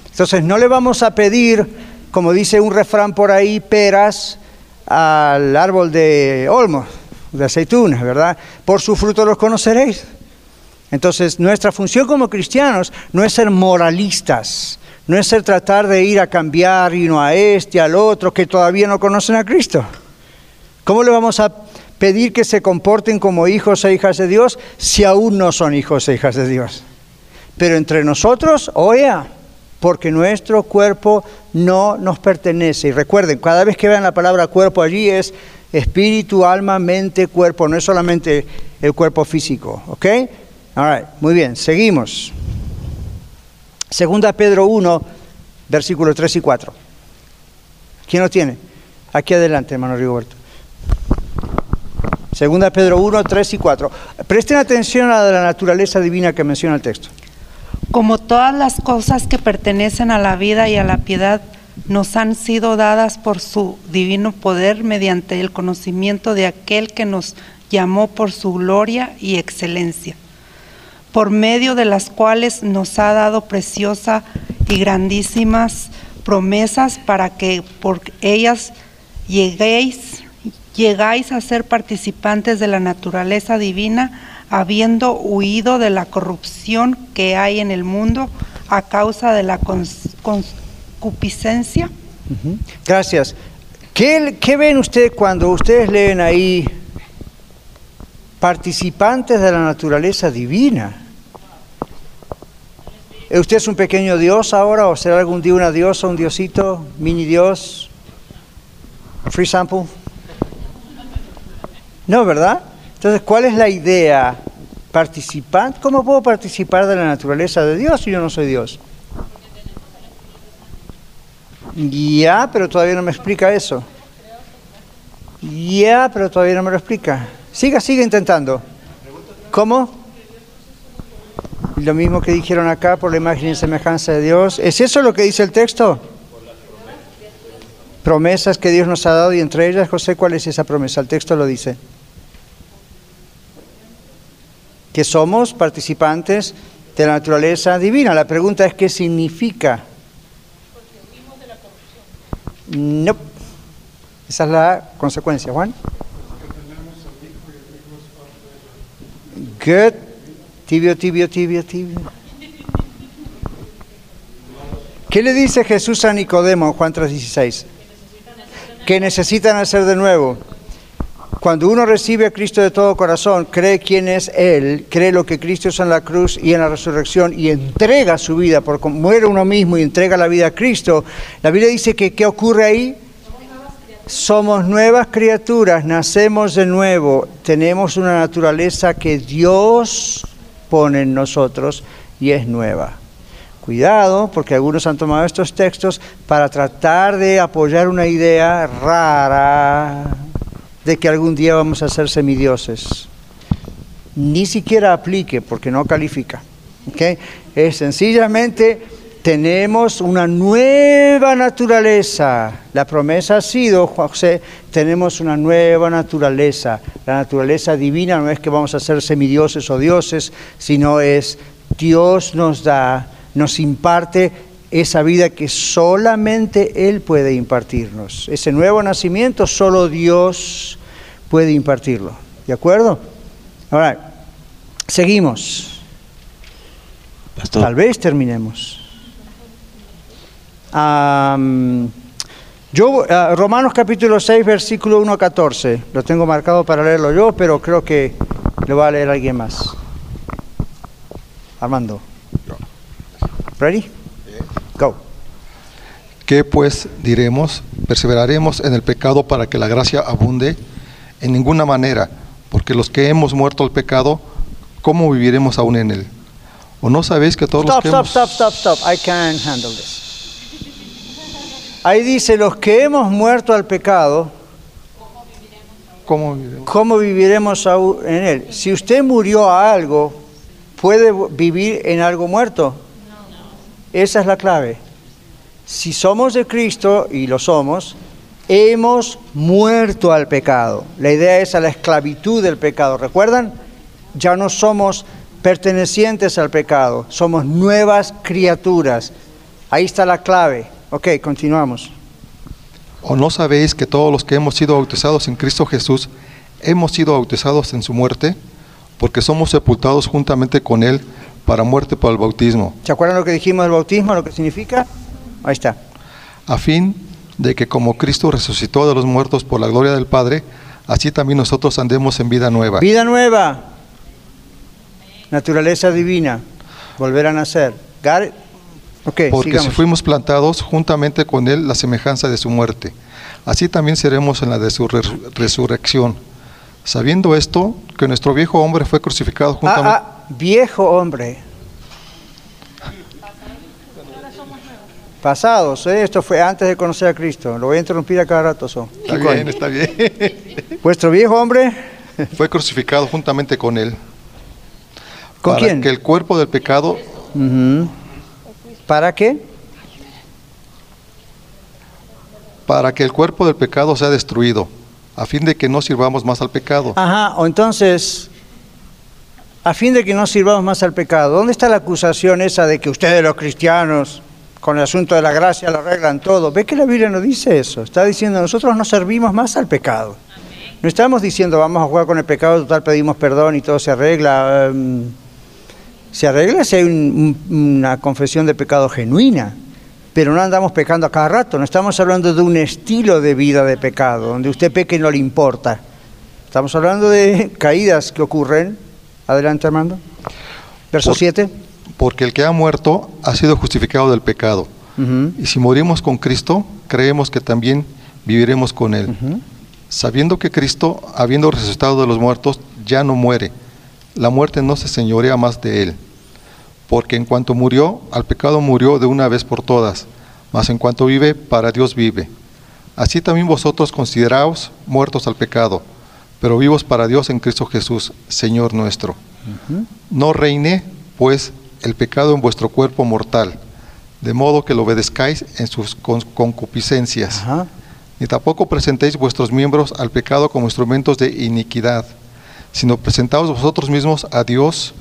Entonces, no le vamos a pedir, como dice un refrán por ahí, peras al árbol de olmo de aceitunas, ¿verdad? Por su fruto los conoceréis. Entonces, nuestra función como cristianos no es ser moralistas, no es ser tratar de ir a cambiar y no a este, al otro, que todavía no conocen a Cristo. ¿Cómo le vamos a pedir que se comporten como hijos e hijas de Dios si aún no son hijos e hijas de Dios? Pero entre nosotros, oye, porque nuestro cuerpo no nos pertenece. Y recuerden, cada vez que vean la palabra cuerpo allí es espíritu, alma, mente, cuerpo, no es solamente el cuerpo físico, ¿ok? All muy bien, seguimos. Segunda Pedro 1, versículos 3 y 4. ¿Quién lo tiene? Aquí adelante, hermano Rigoberto. Segunda Pedro 1, 3 y 4. Presten atención a la naturaleza divina que menciona el texto. Como todas las cosas que pertenecen a la vida y a la piedad, nos han sido dadas por su divino poder mediante el conocimiento de aquel que nos llamó por su gloria y excelencia, por medio de las cuales nos ha dado preciosas y grandísimas promesas para que por ellas lleguéis llegáis a ser participantes de la naturaleza divina, habiendo huido de la corrupción que hay en el mundo a causa de la concupiscencia. Gracias. ¿Qué, ¿Qué ven ustedes cuando ustedes leen ahí participantes de la naturaleza divina? ¿Usted es un pequeño dios ahora o será algún día una diosa, un diosito, mini dios? Free sample. No, ¿verdad? Entonces, ¿cuál es la idea? Participante. ¿Cómo puedo participar de la naturaleza de Dios si yo no soy Dios? Ya, pero todavía no me explica eso. Ya, pero todavía no me lo explica. Siga, siga intentando. ¿Cómo? Lo mismo que dijeron acá por la imagen y semejanza de Dios. ¿Es eso lo que dice el texto? Promesas que Dios nos ha dado y entre ellas, José, ¿cuál es esa promesa? El texto lo dice. Que somos participantes de la naturaleza divina. La pregunta es, ¿qué significa? No. Esa es la consecuencia, Juan. Good. Tibio, tibio, tibio, tibio. ¿Qué le dice Jesús a Nicodemo en Juan 3:16? Que necesitan hacer de nuevo. Cuando uno recibe a Cristo de todo corazón, cree quién es Él, cree lo que Cristo es en la cruz y en la resurrección y entrega su vida, porque muere uno mismo y entrega la vida a Cristo, la Biblia dice que ¿qué ocurre ahí? Somos nuevas criaturas, nacemos de nuevo, tenemos una naturaleza que Dios pone en nosotros y es nueva. Cuidado, porque algunos han tomado estos textos para tratar de apoyar una idea rara de que algún día vamos a ser semidioses. Ni siquiera aplique porque no califica. Es sencillamente tenemos una nueva naturaleza. La promesa ha sido, José, tenemos una nueva naturaleza. La naturaleza divina no es que vamos a ser semidioses o dioses, sino es Dios nos da, nos imparte esa vida que solamente Él puede impartirnos. Ese nuevo nacimiento solo Dios puede impartirlo. ¿De acuerdo? Ahora, seguimos. Tal vez terminemos yo, ah, Romanos capítulo 6, versículo 1 a 14. Lo tengo marcado para leerlo yo, pero creo que lo va a leer alguien más. Armando. ¿Ready? Go. ¿Qué pues diremos? ¿Perseveraremos en el pecado para que la gracia abunde? En ninguna manera, porque los que hemos muerto al pecado, ¿cómo viviremos aún en él? ¿O no sabéis que todos los que stop, stop, stop, stop. I can't handle this. Ahí dice, los que hemos muerto al pecado, ¿cómo viviremos, en él? Si usted murió a algo, ¿puede vivir en algo muerto? Esa es la clave. Si somos de Cristo, y lo somos, hemos muerto al pecado. La idea es a la esclavitud del pecado. ¿Recuerdan? Ya no somos pertenecientes al pecado, somos nuevas criaturas. Ahí está la clave. Ok, continuamos. ¿O no sabéis que todos los que hemos sido bautizados en Cristo Jesús hemos sido bautizados en su muerte? Porque somos sepultados juntamente con Él para muerte por el bautismo. ¿Se acuerdan lo que dijimos del bautismo, lo que significa? Ahí está. A fin de que como Cristo resucitó de los muertos por la gloria del Padre, así también nosotros andemos en vida nueva. Vida nueva. Naturaleza divina. Volver a nacer. Porque si fuimos plantados juntamente con Él la semejanza de su muerte, así también seremos en la de su resurrección. Sabiendo esto, que nuestro viejo hombre fue crucificado juntamente. Ah, ah viejo hombre. Pasados, ¿eh? esto fue antes de conocer a Cristo. Lo voy a interrumpir a cada rato. Está bien, está bien. Vuestro viejo hombre fue crucificado juntamente con Él. ¿Con para quién? Que el cuerpo del pecado ¿Para qué? Para que el cuerpo del pecado sea destruido, a fin de que no sirvamos más al pecado. Ajá, o entonces, a fin de que no sirvamos más al pecado, ¿dónde está la acusación esa de que ustedes los cristianos, con el asunto de la gracia, lo arreglan todo? ¿Ve que la Biblia no dice eso? Está diciendo, nosotros no servimos más al pecado. No estamos diciendo vamos a jugar con el pecado, total pedimos perdón y todo se arregla. Em, se arregla si hay una confesión de pecado genuina, pero no andamos pecando a cada rato. No estamos hablando de un estilo de vida de pecado, donde usted peque y no le importa. Estamos hablando de caídas que ocurren. Adelante, Armando. Verso 7. Porque el que ha muerto ha sido justificado del pecado. Y si morimos con Cristo, creemos que también viviremos con Él. Sabiendo que Cristo, habiendo resucitado de los muertos, ya no muere. La muerte no se señorea más de Él. Porque en cuanto murió, al pecado murió de una vez por todas. Mas en cuanto vive, para Dios vive. Así también vosotros consideraos muertos al pecado, pero vivos para Dios en Cristo Jesús, Señor nuestro. No reine, pues, el pecado en vuestro cuerpo mortal de modo que lo obedezcáis en sus concupiscencias. Ni tampoco presentéis vuestros miembros al pecado como instrumentos de iniquidad, sino presentaos vosotros mismos a Dios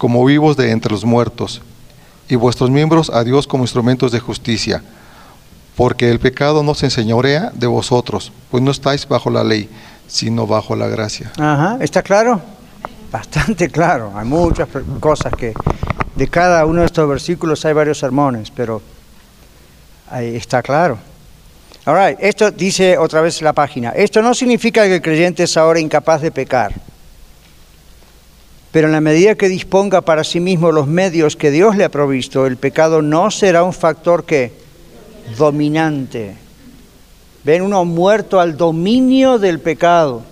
como vivos de entre los muertos, y vuestros miembros a Dios como instrumentos de justicia. Porque el pecado no se enseñorea de vosotros, pues no estáis bajo la ley, sino bajo la gracia. Ajá, ¿está claro? Bastante claro. Hay muchas cosas que de cada uno de estos versículos hay varios sermones, pero ahí está claro. All esto dice otra vez la página. Esto no significa que el creyente es ahora incapaz de pecar. Pero en la medida que disponga para sí mismo los medios que Dios le ha provisto, el pecado no será un factor que dominante. Ven uno muerto al dominio del pecado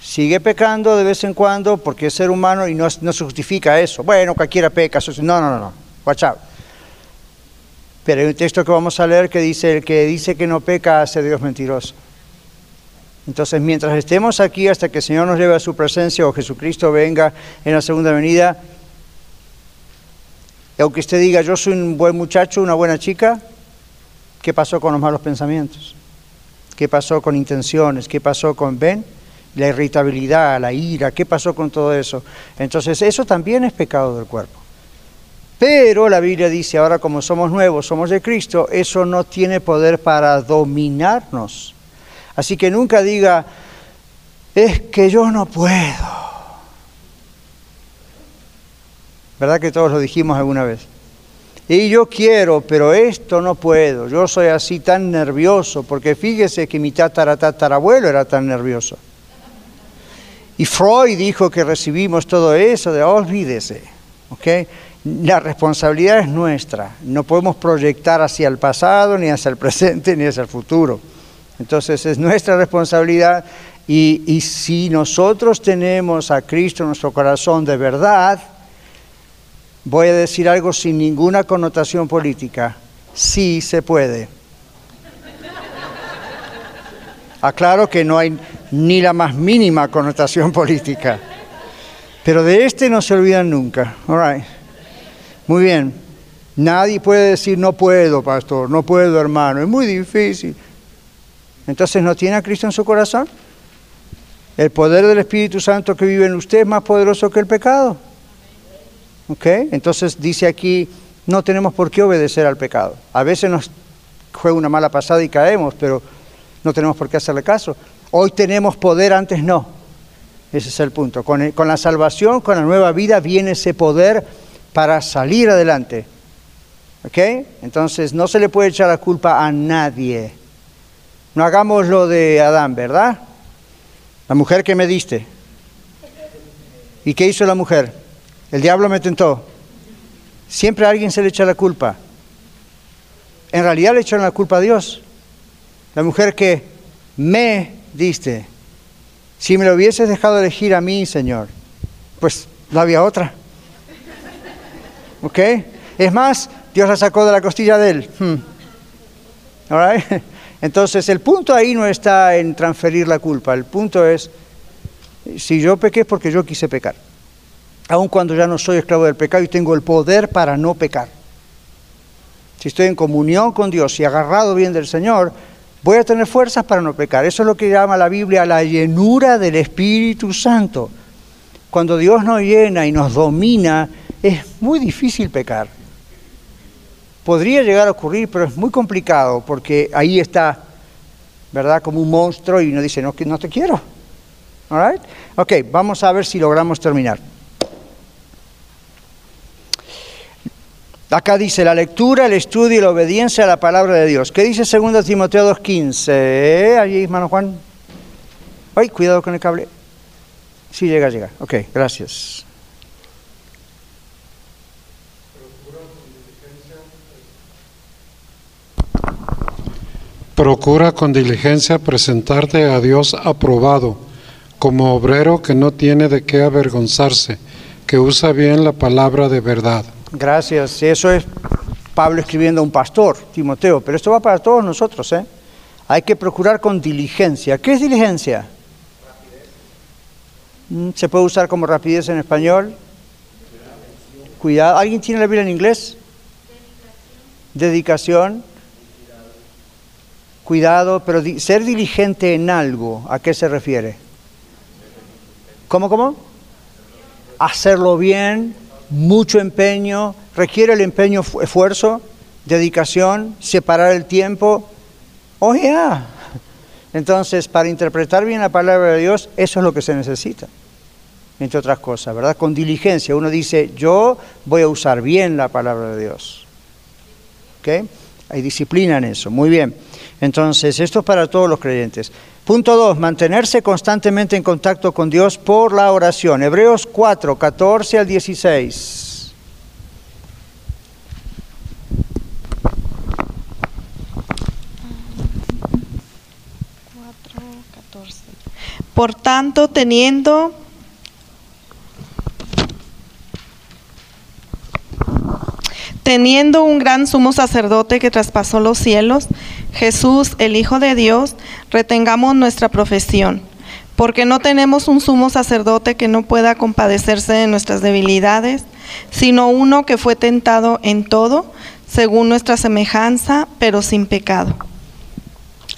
sigue pecando de vez en cuando porque es ser humano y no, se justifica eso. Bueno, cualquiera peca, no, no, no, no, watch out. Pero hay un texto que vamos a leer que dice, el que dice que no peca hace Dios mentiroso. Entonces, mientras estemos aquí hasta que el Señor nos lleve a su presencia o Jesucristo venga en la segunda venida, aunque usted diga, yo soy un buen muchacho, una buena chica, ¿qué pasó con los malos pensamientos? ¿Qué pasó con intenciones? ¿Qué pasó con, ven? la irritabilidad, la ira, ¿qué pasó con todo eso? Entonces eso también es pecado del cuerpo. Pero la Biblia dice, ahora como somos nuevos, somos de Cristo, eso no tiene poder para dominarnos. Así que nunca diga, es que yo no puedo. ¿Verdad que todos lo dijimos alguna vez? Y yo quiero, pero esto no puedo. Yo soy así tan nervioso, porque fíjese que mi tataratatarabuelo era tan nervioso. Y Freud dijo que recibimos todo eso, de olvídese. La responsabilidad es nuestra, no podemos proyectar hacia el pasado, ni hacia el presente, ni hacia el futuro. Entonces es nuestra responsabilidad y, si nosotros tenemos a Cristo en nuestro corazón de verdad, voy a decir algo sin ninguna connotación política, sí se puede. Aclaro que no hay ni la más mínima connotación política. Pero de este no se olvidan nunca. All Muy bien. Nadie puede decir no puedo, pastor, no puedo, hermano. Es muy difícil. Entonces, ¿no tiene a Cristo en su corazón? El poder del Espíritu Santo que vive en usted es más poderoso que el pecado. ¿Ok? Entonces dice aquí, no tenemos por qué obedecer al pecado. A veces nos juega una mala pasada y caemos, pero no tenemos por qué hacerle caso. Hoy tenemos poder, antes no. Ese es el punto. Con, la salvación, con la nueva vida, viene ese poder para salir adelante. ¿Ok? Entonces no se le puede echar la culpa a nadie. No hagamos lo de Adán, ¿verdad? La mujer que me diste. ¿Y qué hizo la mujer? El diablo me tentó. Siempre alguien se le echa la culpa. En realidad le echaron la culpa a Dios. La mujer que me diste. Si me lo hubieses dejado elegir a mí, Señor, pues no había otra. ¿Ok? Es más, Dios la sacó de la costilla de él. Hmm. Entonces, el punto ahí no está en transferir la culpa. El punto es, si yo pequé es porque yo quise pecar. Aun cuando ya no soy esclavo del pecado y tengo el poder para no pecar. Si estoy en comunión con Dios y agarrado bien del Señor, Voy a tener fuerzas para no pecar. Eso es lo que llama la Biblia la llenura del Espíritu Santo. Cuando Dios nos llena y nos domina, es muy difícil pecar. Podría llegar a ocurrir, pero es muy complicado porque ahí está, ¿verdad? Como un monstruo y uno dice, no, no te quiero. All right? Ok, vamos a ver si logramos terminar. Acá dice la lectura, el estudio y la obediencia a la palabra de Dios. ¿Qué dice 2 Timoteo 2.15? Allí, hermano Juan. Ay, cuidado con el cable. Sí, llega, llega. Ok, gracias. Procura con diligencia presentarte a Dios aprobado, como obrero que no tiene de qué avergonzarse, que usa bien la palabra de verdad. Gracias. Eso es Pablo escribiendo a un pastor, Timoteo, pero esto va para todos nosotros. ¿eh? Hay que procurar con diligencia. ¿Qué es diligencia? Mm, ¿Se puede usar como rapidez en español? Cuidado. ¿Alguien tiene la Biblia en inglés? Dedicación. Cuidado, pero ser diligente en algo, ¿a qué se refiere? ¿Cómo, cómo? Hacerlo bien, mucho empeño, requiere el empeño, esfuerzo, dedicación, separar el tiempo. Oh, ya. Entonces, para interpretar bien la palabra de Dios, eso es lo que se necesita, entre otras cosas, ¿verdad? Con diligencia. Uno dice, yo voy a usar bien la palabra de Dios. ¿Ok? Hay disciplina en eso. Muy bien. Entonces, esto es para todos los creyentes. Punto 2, mantenerse constantemente en contacto con Dios por la oración. Hebreos 4, 14 al 16. Por tanto, teniendo Teniendo un gran sumo sacerdote que traspasó los cielos, Jesús, el Hijo de Dios, retengamos nuestra profesión, porque no tenemos un sumo sacerdote que no pueda compadecerse de nuestras debilidades, sino uno que fue tentado en todo, según nuestra semejanza, pero sin pecado.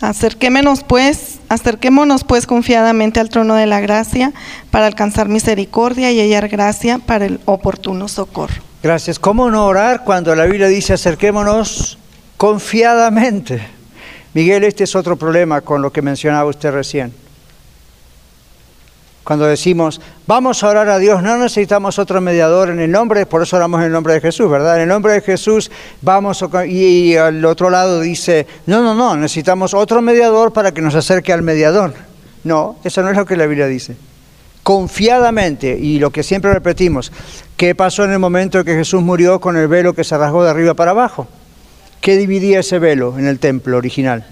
Acerquémonos pues, acerquémonos pues confiadamente al trono de la gracia para alcanzar misericordia y hallar gracia para el oportuno socorro. Gracias. ¿Cómo no orar cuando la Biblia dice acerquémonos confiadamente? Miguel, este es otro problema con lo que mencionaba usted recién. Cuando decimos, vamos a orar a Dios, no necesitamos otro mediador en el nombre, por eso oramos en el nombre de Jesús, ¿verdad? En el nombre de Jesús vamos, y, al otro lado dice, no, no, no, necesitamos otro mediador para que nos acerque al mediador. No, eso no es lo que la Biblia dice confiadamente, y lo que siempre repetimos, ¿qué pasó en el momento en que Jesús murió con el velo que se rasgó de arriba para abajo? ¿Qué dividía ese velo en el templo original?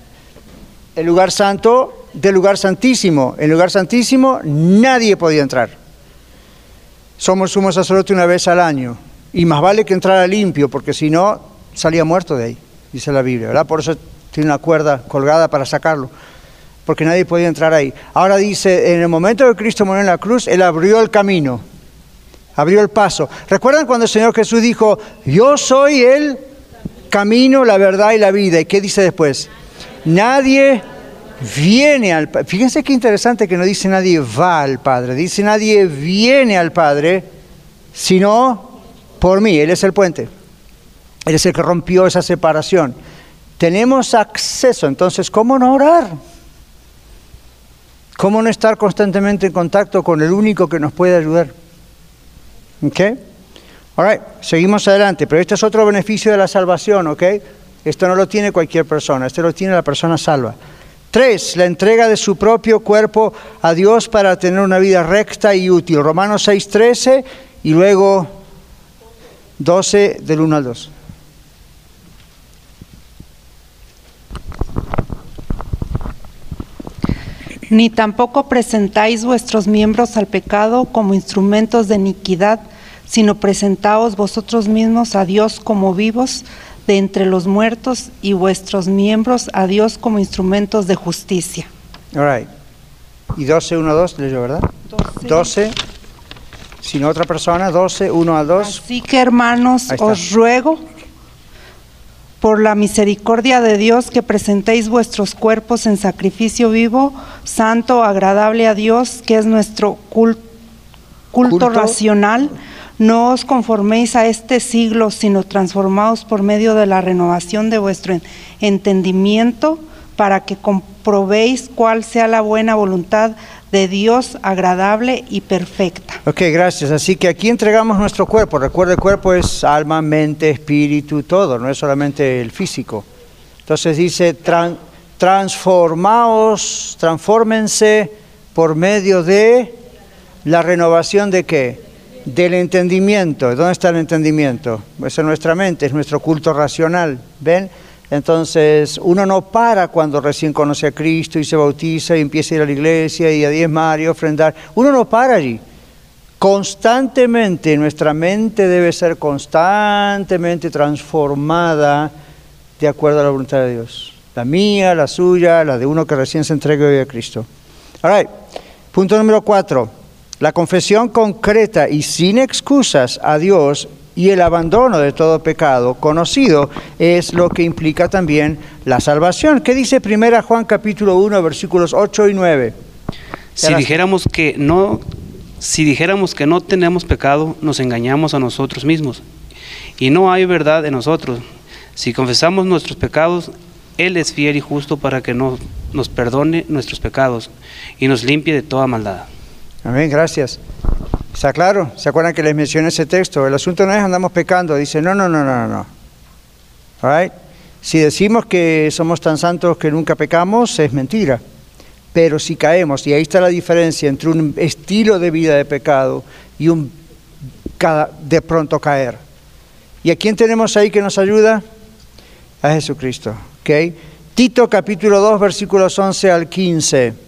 El lugar santo del lugar santísimo. En el lugar santísimo nadie podía entrar. Somos sumo sacerdote una vez al año, y más vale que entrara limpio, porque si no, salía muerto de ahí, dice la Biblia, ¿verdad? Por eso tiene una cuerda colgada para sacarlo porque nadie podía entrar ahí. Ahora dice, en el momento que Cristo murió en la cruz, Él abrió el camino, abrió el paso. ¿Recuerdan cuando el Señor Jesús dijo, yo soy el camino, la verdad y la vida? ¿Y qué dice después? Nadie viene al Padre. Fíjense qué interesante que no dice nadie va al Padre, dice nadie viene al Padre, sino por mí. Él es el puente. Él es el que rompió esa separación. Tenemos acceso, entonces, ¿cómo no orar? ¿Cómo no estar constantemente en contacto con el único que nos puede ayudar? ¿Ok? All seguimos adelante, pero este es otro beneficio de la salvación, ¿ok? Esto no lo tiene cualquier persona, esto lo tiene la persona salva. Tres, la entrega de su propio cuerpo a Dios para tener una vida recta y útil. Romanos 6, 13 y luego 12 del 1 al 2. Ni tampoco presentáis vuestros miembros al pecado como instrumentos de iniquidad, sino presentaos vosotros mismos a Dios como vivos de entre los muertos y vuestros miembros a Dios como instrumentos de justicia. All right. Y 12, 1 a 2, leyó, ¿verdad? 12. 12. Sin otra persona, 12, 1 a 2. Así que hermanos, os ruego por la misericordia de Dios que presentéis vuestros cuerpos en sacrificio vivo, santo, agradable a Dios, que es nuestro culto, racional. No os conforméis a este siglo, sino transformaos por medio de la renovación de vuestro entendimiento, para que comprobéis cuál sea la buena voluntad de Dios agradable y perfecta. Ok, gracias. Así que aquí entregamos nuestro cuerpo. Recuerda, el cuerpo es alma, mente, espíritu, todo, no es solamente el físico. Entonces dice, transformaos, transfórmense por medio de la renovación de qué? Del entendimiento. ¿Dónde está el entendimiento? Eso es nuestra mente, es nuestro culto racional. ¿Ven? Entonces, uno no para cuando recién conoce a Cristo y se bautiza y empieza a ir a la iglesia y a diezmar y ofrendar. Uno no para allí. Constantemente nuestra mente debe ser constantemente transformada de acuerdo a la voluntad de Dios. La mía, la suya, la de uno que recién se entrega hoy a Cristo. All. Punto número cuatro. La confesión concreta y sin excusas a Dios y el abandono de todo pecado conocido es lo que implica también la salvación. ¿Qué dice primera Juan capítulo 1 versículos 8 y 9? Si dijéramos que no si dijéramos que no tenemos pecado, nos engañamos a nosotros mismos y no hay verdad en nosotros. Si confesamos nuestros pecados, él es fiel y justo para que nos, nos perdone nuestros pecados y nos limpie de toda maldad. Amén, gracias. ¿Está claro? ¿Se acuerdan que les mencioné ese texto? El asunto no es andamos pecando, dice, no, no, no, no, no. All Si decimos que somos tan santos que nunca pecamos, es mentira. Pero si caemos, y ahí está la diferencia entre un estilo de vida de pecado y un de pronto caer. ¿Y a quién tenemos ahí que nos ayuda? A Jesucristo. ¿okay? Tito capítulo 2 versículos 11 al 15.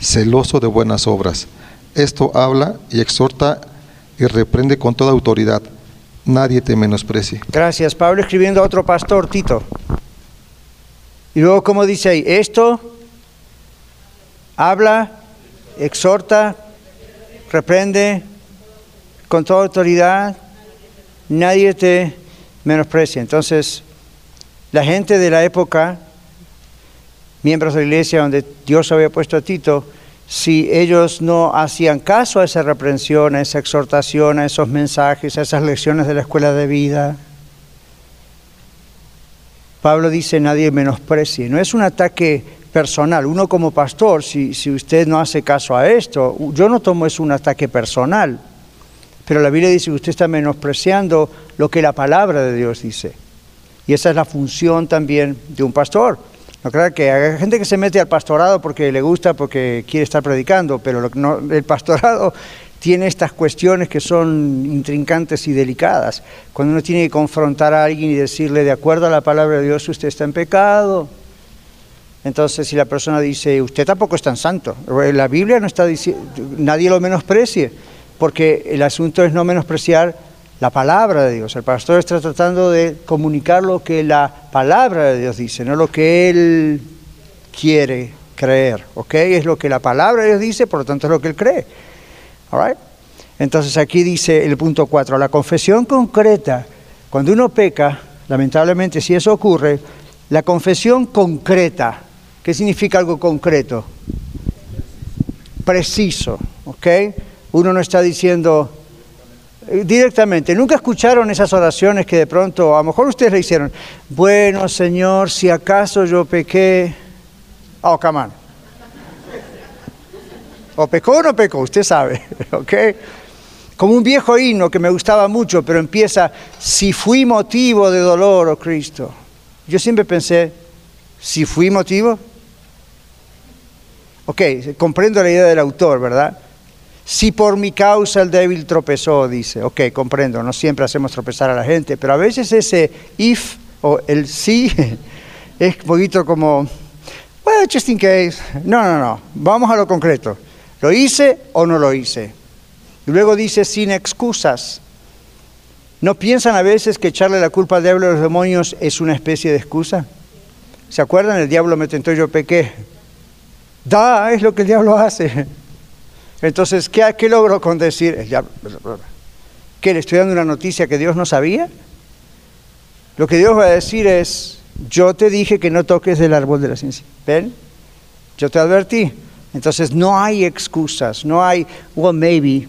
celoso de buenas obras. Esto habla y exhorta y reprende con toda autoridad. Nadie te menosprecie. Gracias. Pablo escribiendo a otro pastor, Tito. Y luego, como dice ahí? Esto habla, exhorta, reprende con toda autoridad. Nadie te menosprecia. Entonces, la gente de la época, miembros de la iglesia donde Dios había puesto a Tito, si ellos no hacían caso a esa reprensión, a esa exhortación, a esos mensajes, a esas lecciones de la escuela de vida. Pablo dice, nadie menosprecie. No es un ataque personal. Uno como pastor, si, si usted no hace caso a esto, yo no tomo es un ataque personal. Pero la Biblia dice que usted está menospreciando lo que la palabra de Dios dice. Y esa es la función también de un pastor. No que hay gente que se mete al pastorado porque le gusta, porque quiere estar predicando, pero el pastorado tiene estas cuestiones que son intrincantes y delicadas. Cuando uno tiene que confrontar a alguien y decirle, de acuerdo a la palabra de Dios, usted está en pecado. Entonces, si la persona dice, usted tampoco es tan santo, la Biblia no está diciendo, nadie lo menosprecie, porque el asunto es no menospreciar la palabra de Dios. El pastor está tratando de comunicar lo que la palabra de Dios dice, no lo que él quiere creer, ¿ok? Es lo que la palabra de Dios dice, por lo tanto es lo que él cree. All Entonces aquí dice el punto 4, la confesión concreta, cuando uno peca, lamentablemente si eso ocurre, la confesión concreta, ¿qué significa algo concreto? Preciso, ¿ok? Uno no está diciendo, directamente. ¿Nunca escucharon esas oraciones que de pronto, a lo mejor ustedes le hicieron? Bueno, Señor, si acaso yo pequé. Oh, come O pecó o no pecó, usted sabe, ¿ok? Como un viejo himno que me gustaba mucho, pero empieza, si fui motivo de dolor, oh Cristo. Yo siempre pensé, si fui motivo. Ok, comprendo la idea del autor, ¿verdad? Si por mi causa el débil tropezó, dice, ok, comprendo, no siempre hacemos tropezar a la gente, pero a veces ese if o el sí es un poquito como, well, just in case. No, no, no, vamos a lo concreto. ¿Lo hice o no lo hice? Y luego dice sin excusas. ¿No piensan a veces que echarle la culpa al diablo a los demonios es una especie de excusa? ¿Se acuerdan? El diablo me tentó y yo pequé. Da, es lo que el diablo hace. Entonces, ¿qué, qué logro con decir? ¿Qué le estoy dando una noticia que Dios no sabía? Lo que Dios va a decir es, yo te dije que no toques del árbol de la ciencia. ¿Ven? Yo te advertí. Entonces no hay excusas, no hay, well, maybe.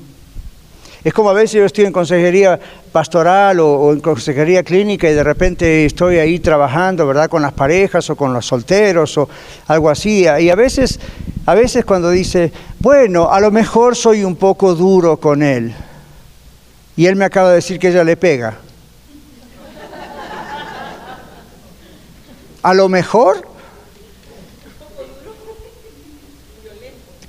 Es como a veces yo estoy en consejería pastoral o, en consejería clínica y de repente estoy ahí trabajando, ¿verdad? Con las parejas o con los solteros o algo así. Y a veces, a veces cuando dice, bueno, a lo mejor soy un poco duro con él. Y él me acaba de decir que ella le pega. A lo mejor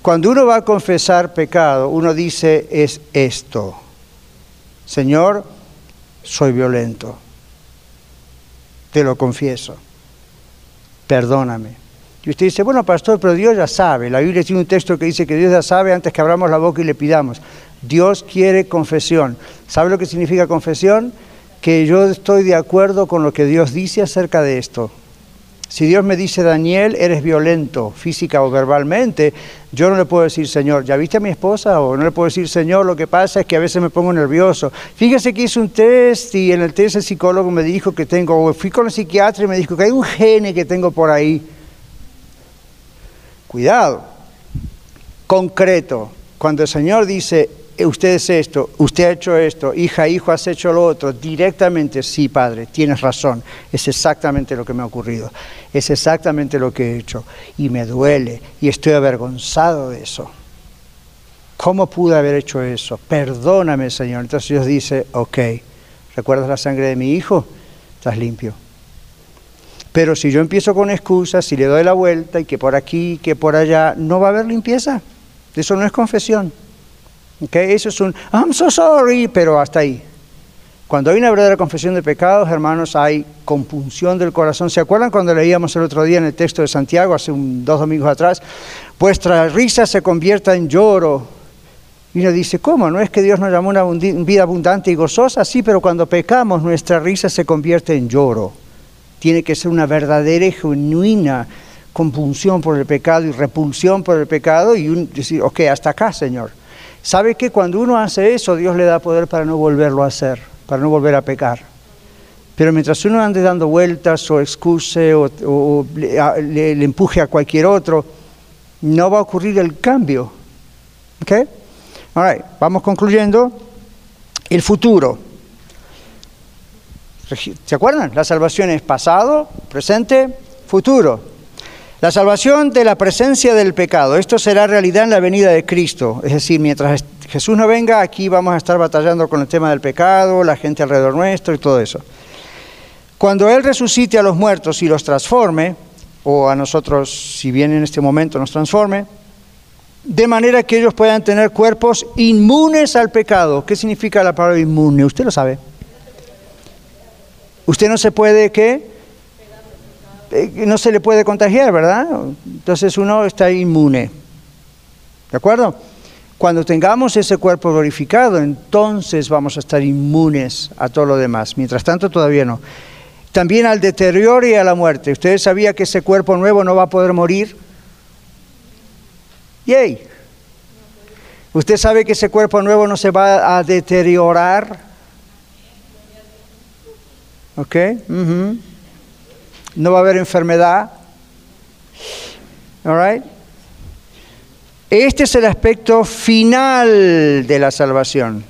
Cuando uno va a confesar pecado, uno dice es esto. Señor, soy violento. Te lo confieso. Perdóname. Y usted dice, bueno, pastor, pero Dios ya sabe. La Biblia tiene un texto que dice que Dios ya sabe antes que abramos la boca y le pidamos. Dios quiere confesión. ¿Sabe lo que significa confesión? Que yo estoy de acuerdo con lo que Dios dice acerca de esto. Si Dios me dice, Daniel, eres violento, física o verbalmente, yo no le puedo decir, Señor, ¿ya viste a mi esposa? O no le puedo decir, Señor, lo que pasa es que a veces me pongo nervioso. Fíjese que hice un test y en el test el psicólogo me dijo que tengo, o fui con el psiquiatra y me dijo que hay un gene que tengo por ahí. Cuidado, concreto. Cuando el Señor dice, usted es esto, usted ha hecho esto, hija, hijo, has hecho lo otro, directamente, sí, padre, tienes razón, es exactamente lo que me ha ocurrido, es exactamente lo que he hecho y me duele y estoy avergonzado de eso. ¿Cómo pude haber hecho eso? Perdóname, Señor. Entonces Dios dice, ok, ¿recuerdas la sangre de mi hijo? Estás limpio. Pero si yo empiezo con excusas, si le doy la vuelta y que por aquí, que por allá, no va a haber limpieza. Eso no es confesión. Okay, eso es un I'm so sorry, pero hasta ahí. Cuando hay una verdadera confesión de pecados, hermanos, hay compunción del corazón. ¿Se acuerdan cuando leíamos el otro día en el texto de Santiago, hace dos domingos atrás? Vuestra risa se convierta en lloro. Y uno dice, ¿cómo? ¿No es que Dios nos llamó una vida abundante y gozosa? Sí, pero cuando pecamos, nuestra risa se convierte en lloro. Tiene que ser una verdadera y genuina compunción por el pecado y repulsión por el pecado y un, decir, ok, hasta acá, Señor. ¿Sabe que cuando uno hace eso, Dios le da poder para no volverlo a hacer, para no volver a pecar? Pero mientras uno ande dando vueltas o excuse o, le, empuje a cualquier otro, no va a ocurrir el cambio. ¿Ok? All vamos concluyendo. El futuro. ¿Se acuerdan? La salvación es pasado, presente, futuro. La salvación de la presencia del pecado. Esto será realidad en la venida de Cristo. Es decir, mientras Jesús no venga, aquí vamos a estar batallando con el tema del pecado, la gente alrededor nuestro y todo eso. Cuando Él resucite a los muertos y los transforme, o a nosotros, si bien en este momento nos transforme, de manera que ellos puedan tener cuerpos inmunes al pecado. ¿Qué significa la palabra inmune? Usted lo sabe. Usted no se puede, ¿qué? Eh, no se le puede contagiar, ¿verdad? Entonces uno está inmune. ¿De acuerdo? Cuando tengamos ese cuerpo glorificado, entonces vamos a estar inmunes a todo lo demás. Mientras tanto, todavía no. También al deterioro y a la muerte. ¿Ustedes sabían que ese cuerpo nuevo no va a poder morir? ¡Yay! ¿Usted sabe que ese cuerpo nuevo no se va a deteriorar? ¿Ok? No va a haber enfermedad. All Este es el aspecto final de la salvación.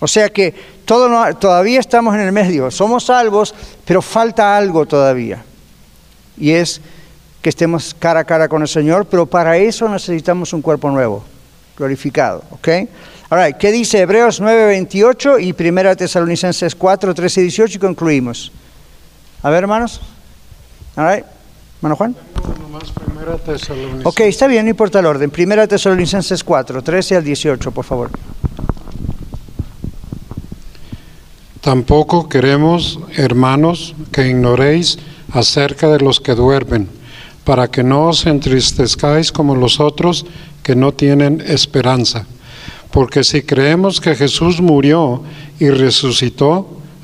O sea que todavía estamos en el medio. Somos salvos, pero falta algo todavía. Y es que estemos cara a cara con el Señor, pero para eso necesitamos un cuerpo nuevo, glorificado. ¿Ok? All ¿Qué dice Hebreos 9, 28 y 1 Tesalonicenses 4, 13 y 18 y concluimos? A ver, hermanos. All Hermano Juan. Ok, está bien, no importa el orden. Primera Tesalonicenses 4, 13 al 18, por favor. Tampoco queremos, hermanos, que ignoréis acerca de los que duermen, para que no os entristezcáis como los otros que no tienen esperanza. Porque si creemos que Jesús murió y resucitó,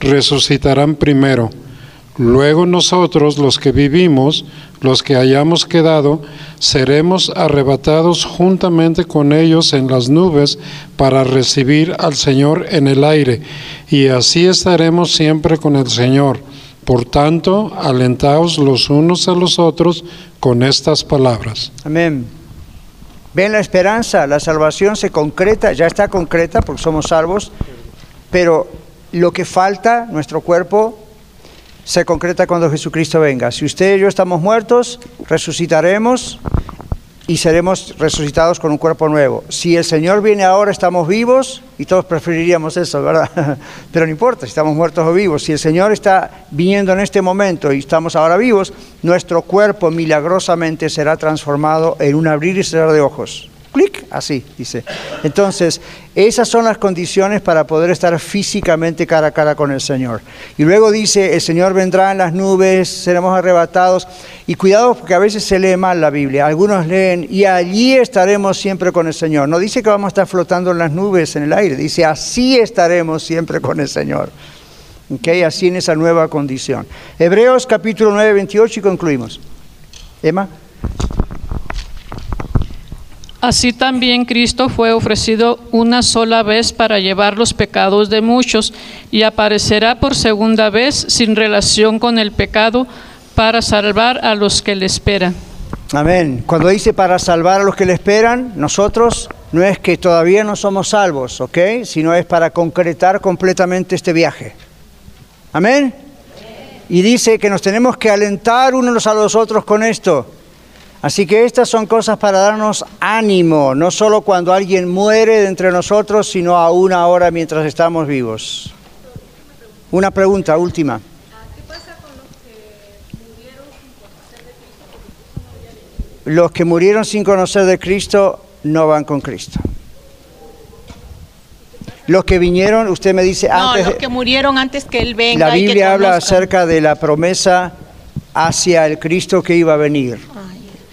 resucitarán primero. Luego nosotros, los que vivimos, los que hayamos quedado, seremos arrebatados juntamente con ellos en las nubes para recibir al Señor en el aire, y así estaremos siempre con el Señor. Por tanto, alentaos los unos a los otros con estas palabras. Amén. Ven la esperanza, la salvación se concreta, ya está concreta porque somos salvos, pero lo que falta, nuestro cuerpo, se concreta cuando Jesucristo venga. Si usted y yo estamos muertos, resucitaremos y seremos resucitados con un cuerpo nuevo. Si el Señor viene ahora, estamos vivos y todos preferiríamos eso, ¿verdad? Pero no importa si estamos muertos o vivos. Si el Señor está viniendo en este momento y estamos ahora vivos, nuestro cuerpo milagrosamente será transformado en un abrir y cerrar de ojos clic, así, dice. Entonces, esas son las condiciones para poder estar físicamente cara a cara con el Señor. Y luego dice, el Señor vendrá en las nubes, seremos arrebatados. Y cuidado porque a veces se lee mal la Biblia. Algunos leen, y allí estaremos siempre con el Señor. No dice que vamos a estar flotando en las nubes, en el aire. Dice, así estaremos siempre con el Señor. Okay, así en esa nueva condición. Hebreos capítulo 9, 28 y concluimos. Emma. Así también Cristo fue ofrecido una sola vez para llevar los pecados de muchos y aparecerá por segunda vez sin relación con el pecado para salvar a los que le esperan. Amén. Cuando dice para salvar a los que le esperan, nosotros no es que todavía no somos salvos, ¿ok? Sino es para concretar completamente este viaje. Amén. Y dice que nos tenemos que alentar unos a los otros con esto. Así que estas son cosas para darnos ánimo, no solo cuando alguien muere de entre nosotros, sino aún ahora mientras estamos vivos. Una pregunta última. Los que murieron sin conocer de Cristo no van con Cristo. Los que vinieron, usted me dice antes. No, los que murieron antes que Él venga. La Biblia habla acerca de la promesa hacia el Cristo que iba a venir.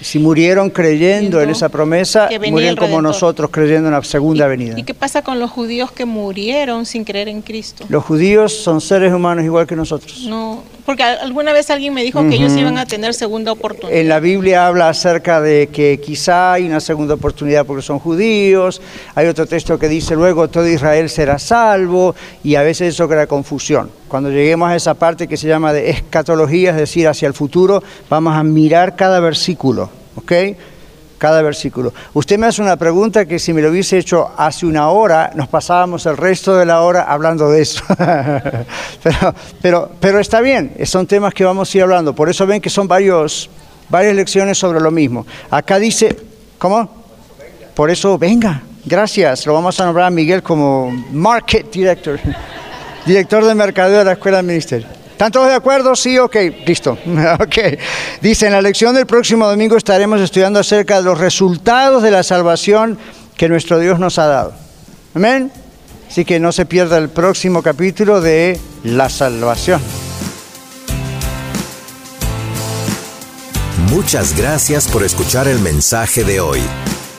Si murieron creyendo en esa promesa, murieron como nosotros creyendo en la segunda venida. ¿Y qué pasa con los judíos que murieron sin creer en Cristo? Los judíos son seres humanos igual que nosotros. No, porque alguna vez alguien me dijo que ellos iban a tener segunda oportunidad. En la Biblia habla acerca de que quizá hay una segunda oportunidad porque son judíos. Hay otro texto que dice luego todo Israel será salvo y a veces eso crea confusión. Cuando lleguemos a esa parte que se llama de escatología, es decir, hacia el futuro, vamos a mirar cada versículo, ¿ok? Cada versículo. Usted me hace una pregunta que si me lo hubiese hecho hace una hora, nos pasábamos el resto de la hora hablando de eso. pero, está bien, son temas que vamos a ir hablando. Por eso ven que son varios, varias lecciones sobre lo mismo. Acá dice, ¿cómo? Por eso, venga, gracias. Lo vamos a nombrar a Miguel como Market Director director de mercadeo de la Escuela de Ministerio. ¿Están todos de acuerdo? Sí, ok, listo. ok. Dice, en la lección del próximo domingo estaremos estudiando acerca de los resultados de la salvación que nuestro Dios nos ha dado. Amén. Así que no se pierda el próximo capítulo de la salvación. Muchas gracias por escuchar el mensaje de hoy.